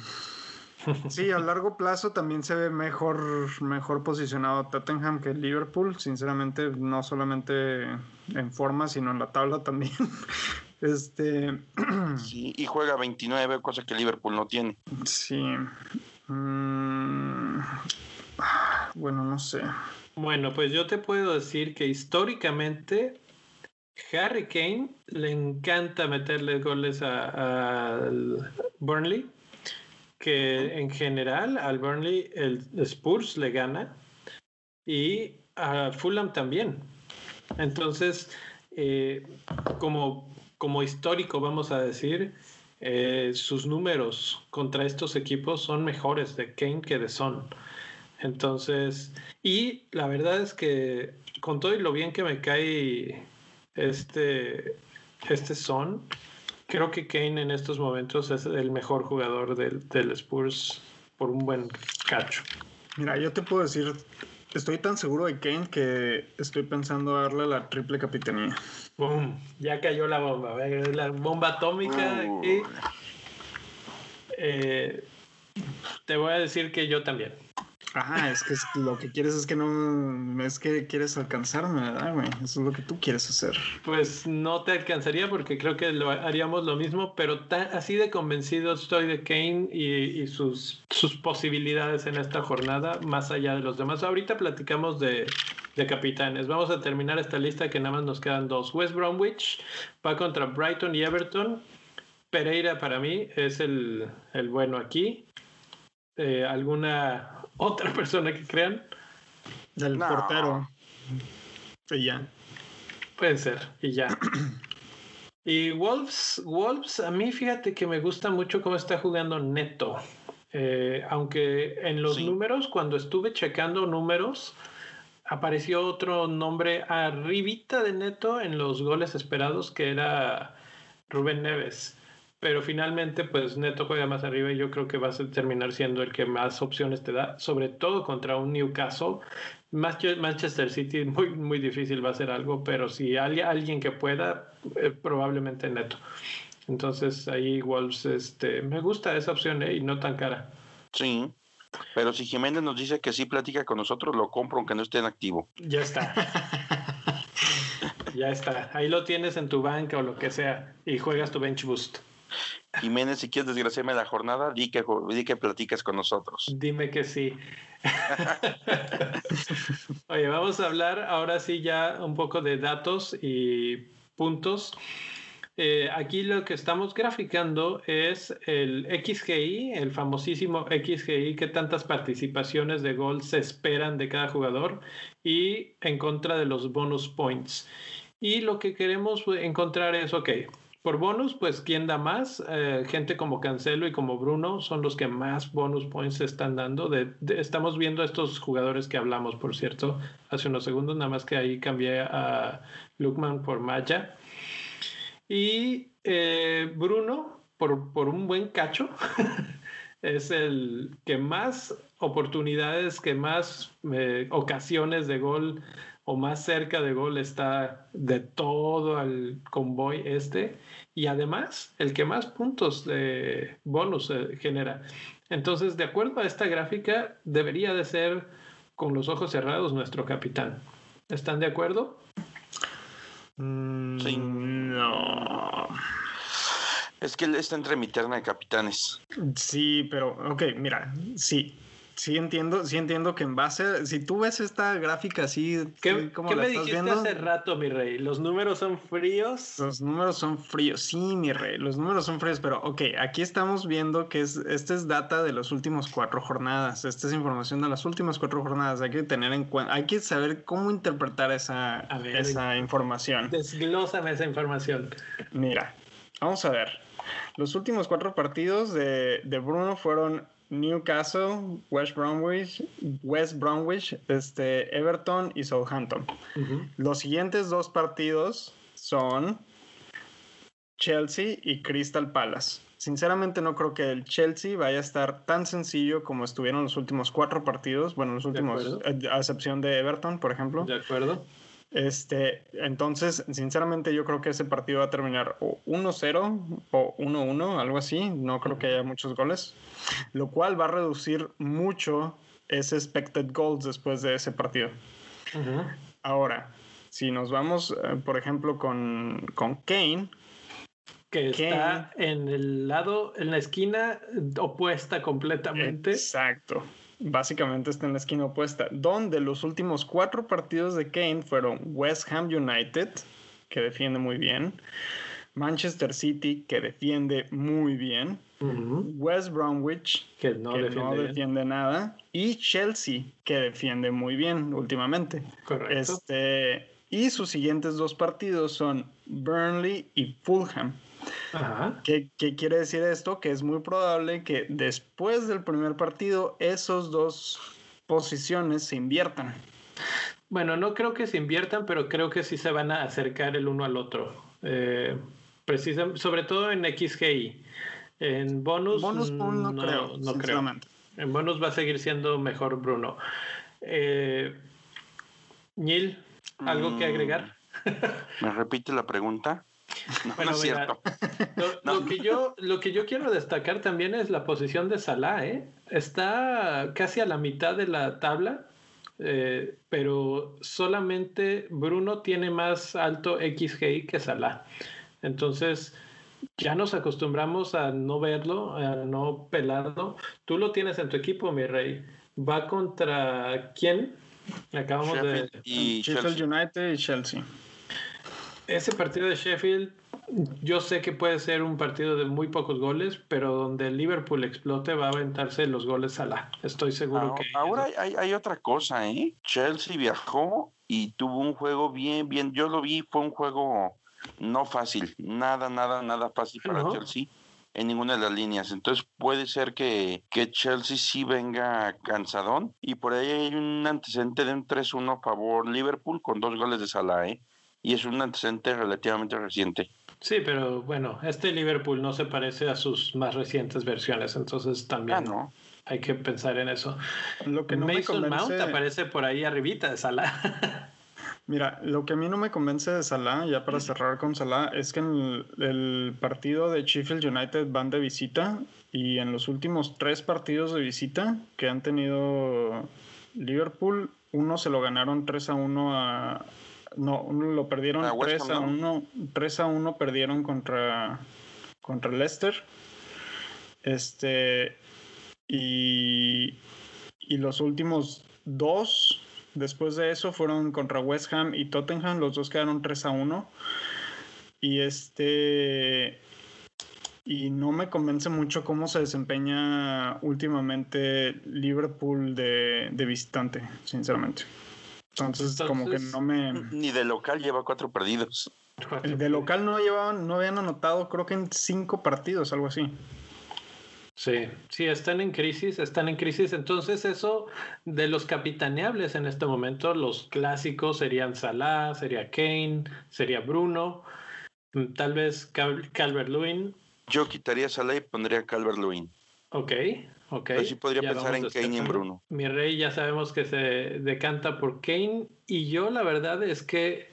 sí, a largo plazo también se ve mejor, mejor posicionado Tottenham que Liverpool, sinceramente, no solamente en forma, sino en la tabla también. Este. Sí, y juega 29, cosa que Liverpool no tiene. Sí. Mm, bueno, no sé. Bueno, pues yo te puedo decir que históricamente Harry Kane le encanta meterle goles al Burnley, que en general al Burnley el Spurs le gana y a Fulham también. Entonces, eh, como, como histórico, vamos a decir, eh, sus números contra estos equipos son mejores de Kane que de Son. Entonces, y la verdad es que con todo y lo bien que me cae este, este son, creo que Kane en estos momentos es el mejor jugador del, del Spurs por un buen cacho. Mira, yo te puedo decir, estoy tan seguro de Kane que estoy pensando darle la triple capitanía. ¡Bum! Ya cayó la bomba, la bomba atómica. Eh, te voy a decir que yo también. Ajá, es que lo que quieres es que no. Es que quieres alcanzarme, ¿verdad, güey? Eso es lo que tú quieres hacer. Pues no te alcanzaría porque creo que lo haríamos lo mismo, pero así de convencido estoy de Kane y, sus, posibilidades en esta jornada, más allá de los demás. Ahorita platicamos de, capitanes. Vamos a terminar esta lista que nada más nos quedan dos. West Bromwich va contra Brighton y Everton. Pereira para mí es el bueno aquí. Eh, ¿Alguna otra persona que crean. Del portero. Y ya. Pueden ser, y ya. y Wolves, Wolves, a mí fíjate que me gusta mucho cómo está jugando Neto. Eh, aunque en los números, cuando estuve checando números, apareció otro nombre arribita de Neto en los goles esperados, que era Rubén Neves pero finalmente pues Neto juega más arriba y yo creo que va a terminar siendo el que más opciones te da, sobre todo contra un Newcastle. Manchester City muy, muy difícil va a ser algo, pero si hay alguien que pueda, eh, probablemente Neto. Entonces ahí Wolves, este, me gusta esa opción eh, y no tan cara. Sí, pero si Jiménez nos dice que sí platica con nosotros, lo compro aunque no esté en activo. Ya está. ya está. Ahí lo tienes en tu banca o lo que sea y juegas tu bench boost. Jiménez, si quieres desgraciarme la jornada, di que, di que platicas con nosotros. Dime que sí. Oye, vamos a hablar ahora sí ya un poco de datos y puntos. Eh, aquí lo que estamos graficando es el XGI, el famosísimo XGI, que tantas participaciones de gol se esperan de cada jugador y en contra de los bonus points. Y lo que queremos encontrar es, ok, por bonus, pues, ¿quién da más? Eh, gente como Cancelo y como Bruno son los que más bonus points están dando. estamos viendo a estos jugadores que hablamos, por cierto, hace unos segundos, nada más que ahí cambié a Lukman por Maya. Y eh, Bruno, por, por un buen cacho, es el que más oportunidades, que más eh, ocasiones de gol o más cerca de gol está de todo el convoy este y además el que más puntos de bonus eh, genera. Entonces, de acuerdo a esta gráfica, debería de ser con los ojos cerrados nuestro capitán. ¿Están de acuerdo? Mm, sí. No. Es que él está entre mi terna de capitanes. Sí, pero, ok, mira, sí, Sí entiendo, sí entiendo que en base, si tú ves esta gráfica así, ¿qué, ¿qué me dijiste hace rato, mi rey? ¿Los números son fríos? Los números son fríos, sí, mi rey, los números son fríos, pero ok, aquí estamos viendo que es, esta es data de las últimas cuatro jornadas, esta es información de las últimas cuatro jornadas, hay que tener en cuenta, hay que saber cómo interpretar esa, esa información. Desglósame esa información. Mira, vamos a ver. Los últimos cuatro partidos de, de Bruno fueron Newcastle, West Bromwich, West Bromwich, este, Everton y Southampton. Los siguientes dos partidos son Chelsea y Crystal Palace. Sinceramente no creo que el Chelsea vaya a estar tan sencillo como estuvieron los últimos cuatro partidos. Bueno, los últimos, eh, a excepción de Everton, por ejemplo. De acuerdo. Este, entonces, sinceramente, yo creo que ese partido va a terminar o 1-0 o 1-1, algo así. No creo que haya muchos goles, lo cual va a reducir mucho ese expected goals después de ese partido. Ahora, si nos vamos, eh, por ejemplo, con, con Kane. Que está en el lado, en la esquina opuesta completamente. Exacto básicamente está en la esquina opuesta, donde los últimos cuatro partidos de Kane fueron West Ham United, que defiende muy bien, Manchester City, que defiende muy bien, West Bromwich, que, no, defiende, nada, y Chelsea, que defiende muy bien últimamente. Correcto. Este, y sus siguientes dos partidos son Burnley y Fulham. ¿Qué, quiere decir esto? Que es muy probable que después del primer partido esos dos posiciones se inviertan. Bueno, no creo que se inviertan, pero creo que sí se van a acercar el uno al otro. Eh, sobre todo en XGI. En bonus, no, creo, no creo. En bonus va a seguir siendo mejor Bruno. Eh, Neil, ¿algo que agregar? ¿Me repite la pregunta? bueno, Lo, que yo, lo que yo quiero destacar también es la posición de Salah, ¿eh? Está casi a la mitad de la tabla, eh, pero solamente Bruno tiene más alto XGI que Salah. Entonces, ya nos acostumbramos a no verlo, a no pelarlo. Tú lo tienes en tu equipo, mi rey. Va contra quién? Acabamos de. Y United y Chelsea ese partido de Sheffield, yo sé que puede ser un partido de muy pocos goles, pero donde el Liverpool explote va a aventarse los goles a la. Estoy seguro que. Ahora hay, hay, otra cosa, ¿eh? Chelsea viajó y tuvo un juego bien, bien. Yo lo vi, fue un juego no fácil. Nada, nada, nada fácil para Chelsea en ninguna de las líneas. Entonces puede ser que, que, Chelsea sí venga cansadón y por ahí hay un antecedente de un 3-1 a favor Liverpool con dos goles de Salah, ¿eh? Y es un antecedente relativamente reciente. Sí, pero bueno, este Liverpool no se parece a sus más recientes versiones, entonces también ah, hay que pensar en eso. Lo que no Mason Mount aparece por ahí arribita de Salah. Mira, lo que a mí no me convence de Salah, ya para cerrar con Salah, es que en el, partido de Sheffield United van de visita y en los últimos tres partidos de visita que han tenido Liverpool, uno se lo ganaron 3 a 1 a, no, lo perdieron 3 a 1. 3 a 1 perdieron contra, contra Leicester. Este. Y, y los últimos dos después de eso fueron contra West Ham y Tottenham. Los dos quedaron 3 a 1. Y este. Y no me convence mucho cómo se desempeña últimamente Liverpool de, de visitante, sinceramente. Entonces, como que no me. Ni de local lleva cuatro perdidos. de local no llevaban, no habían anotado, creo que en cinco partidos, algo así. Sí, sí, están en crisis, están en crisis. Entonces, eso de los capitaneables en este momento, los clásicos serían Salah, sería Kane, sería Bruno, mm, tal vez Calvert Lewin. Yo quitaría Salah y pondría Calvert Lewin. Ok, Ok. Así podría pensar en Kane y en Bruno. Mi rey ya sabemos que se decanta por Kane y yo la verdad es que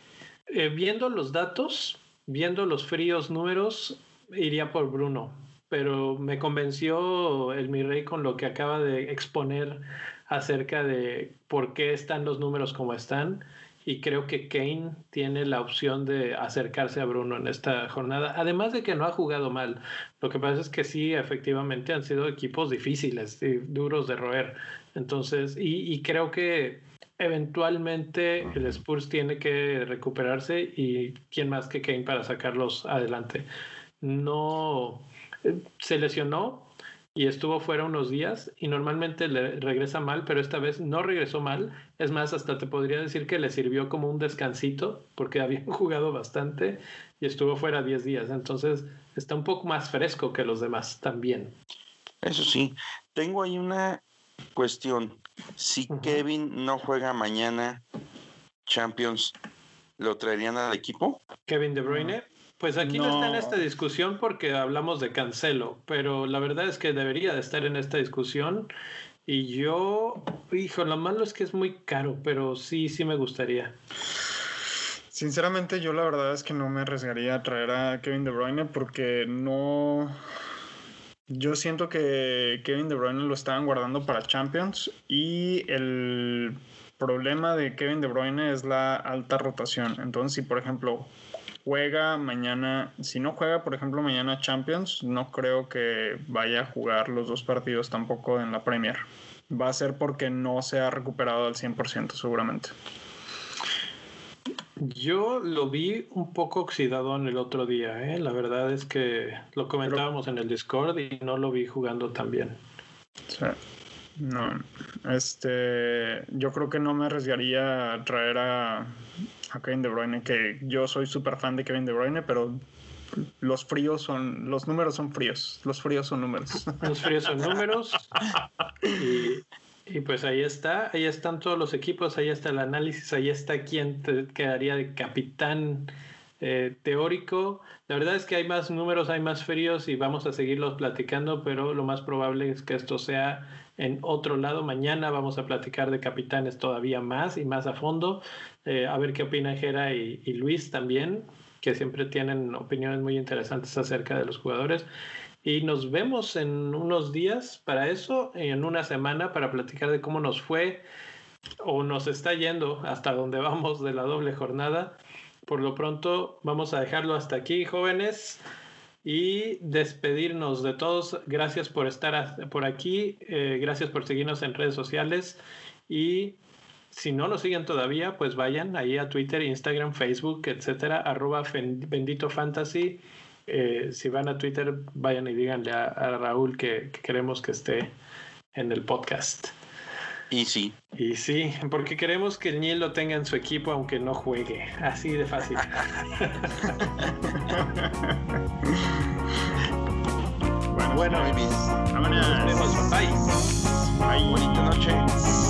eh, viendo los datos, viendo los fríos números, iría por Bruno. Pero me convenció el mi rey con lo que acaba de exponer acerca de por qué están los números como están y creo que Kane tiene la opción de acercarse a Bruno en esta jornada, además de que no ha jugado mal. Lo que pasa es que sí, efectivamente han sido equipos difíciles y duros de roer. Entonces, y, creo que eventualmente el Spurs tiene que recuperarse y quién más que Kane para sacarlos adelante. No eh, se lesionó, y estuvo fuera unos días y normalmente le regresa mal, pero esta vez no regresó mal. Es más, hasta te podría decir que le sirvió como un descansito porque habían jugado bastante y estuvo fuera 10 días. Entonces está un poco más fresco que los demás también. Eso sí, tengo ahí una cuestión. Si Kevin no juega mañana Champions, ¿lo traerían al equipo? Kevin De Bruyne. Pues aquí no. está en esta discusión porque hablamos de Cancelo, pero la verdad es que debería de estar en esta discusión. Y yo, hijo, lo malo es que es muy caro, pero sí, sí me gustaría. Sinceramente, yo la verdad es que no me arriesgaría a traer a Kevin De Bruyne porque no. Yo siento que Kevin De Bruyne lo estaban guardando para Champions y el problema de Kevin De Bruyne es la alta rotación. Entonces, si por ejemplo juega mañana, si no juega, por ejemplo, mañana Champions, no creo que vaya a jugar los dos partidos tampoco en la Premier. Va a ser porque no se ha recuperado al 100% seguramente. Yo lo vi un poco oxidado en el otro día, ¿eh? la verdad es que lo comentábamos en el Discord y no lo vi jugando tan bien. Sí. No, este, yo creo que no me arriesgaría a traer a, Kevin De Bruyne, que yo soy súper fan de Kevin De Bruyne, pero los fríos son, los números son fríos, los fríos son números. Los fríos son números. Y, pues ahí está, ahí están todos los equipos, ahí está el análisis, ahí está quien te quedaría de capitán eh, teórico. La verdad es que hay más números, hay más fríos y vamos a seguirlos platicando, pero lo más probable es que esto sea en otro lado. Mañana vamos a platicar de capitanes todavía más y más a fondo. Eh, a ver qué opinan Jera y, Luis también, que siempre tienen opiniones muy interesantes acerca de los jugadores. Y nos vemos en unos días para eso, en una semana para platicar de cómo nos fue o nos está yendo hasta donde vamos de la doble jornada. Por lo pronto vamos a dejarlo hasta aquí, jóvenes, y despedirnos de todos. Gracias por estar por aquí, eh, gracias por seguirnos en redes sociales y si no nos siguen todavía, pues vayan ahí a Twitter, Instagram, Facebook, etcétera, arroba bendito fantasy. Eh, si van a Twitter, vayan y díganle a, Raúl que, queremos que esté en el podcast. Y sí. Y sí, porque queremos que el Niel lo tenga en su equipo aunque no juegue. Así de fácil. bueno, bueno, Nos vemos. Bye. Bye.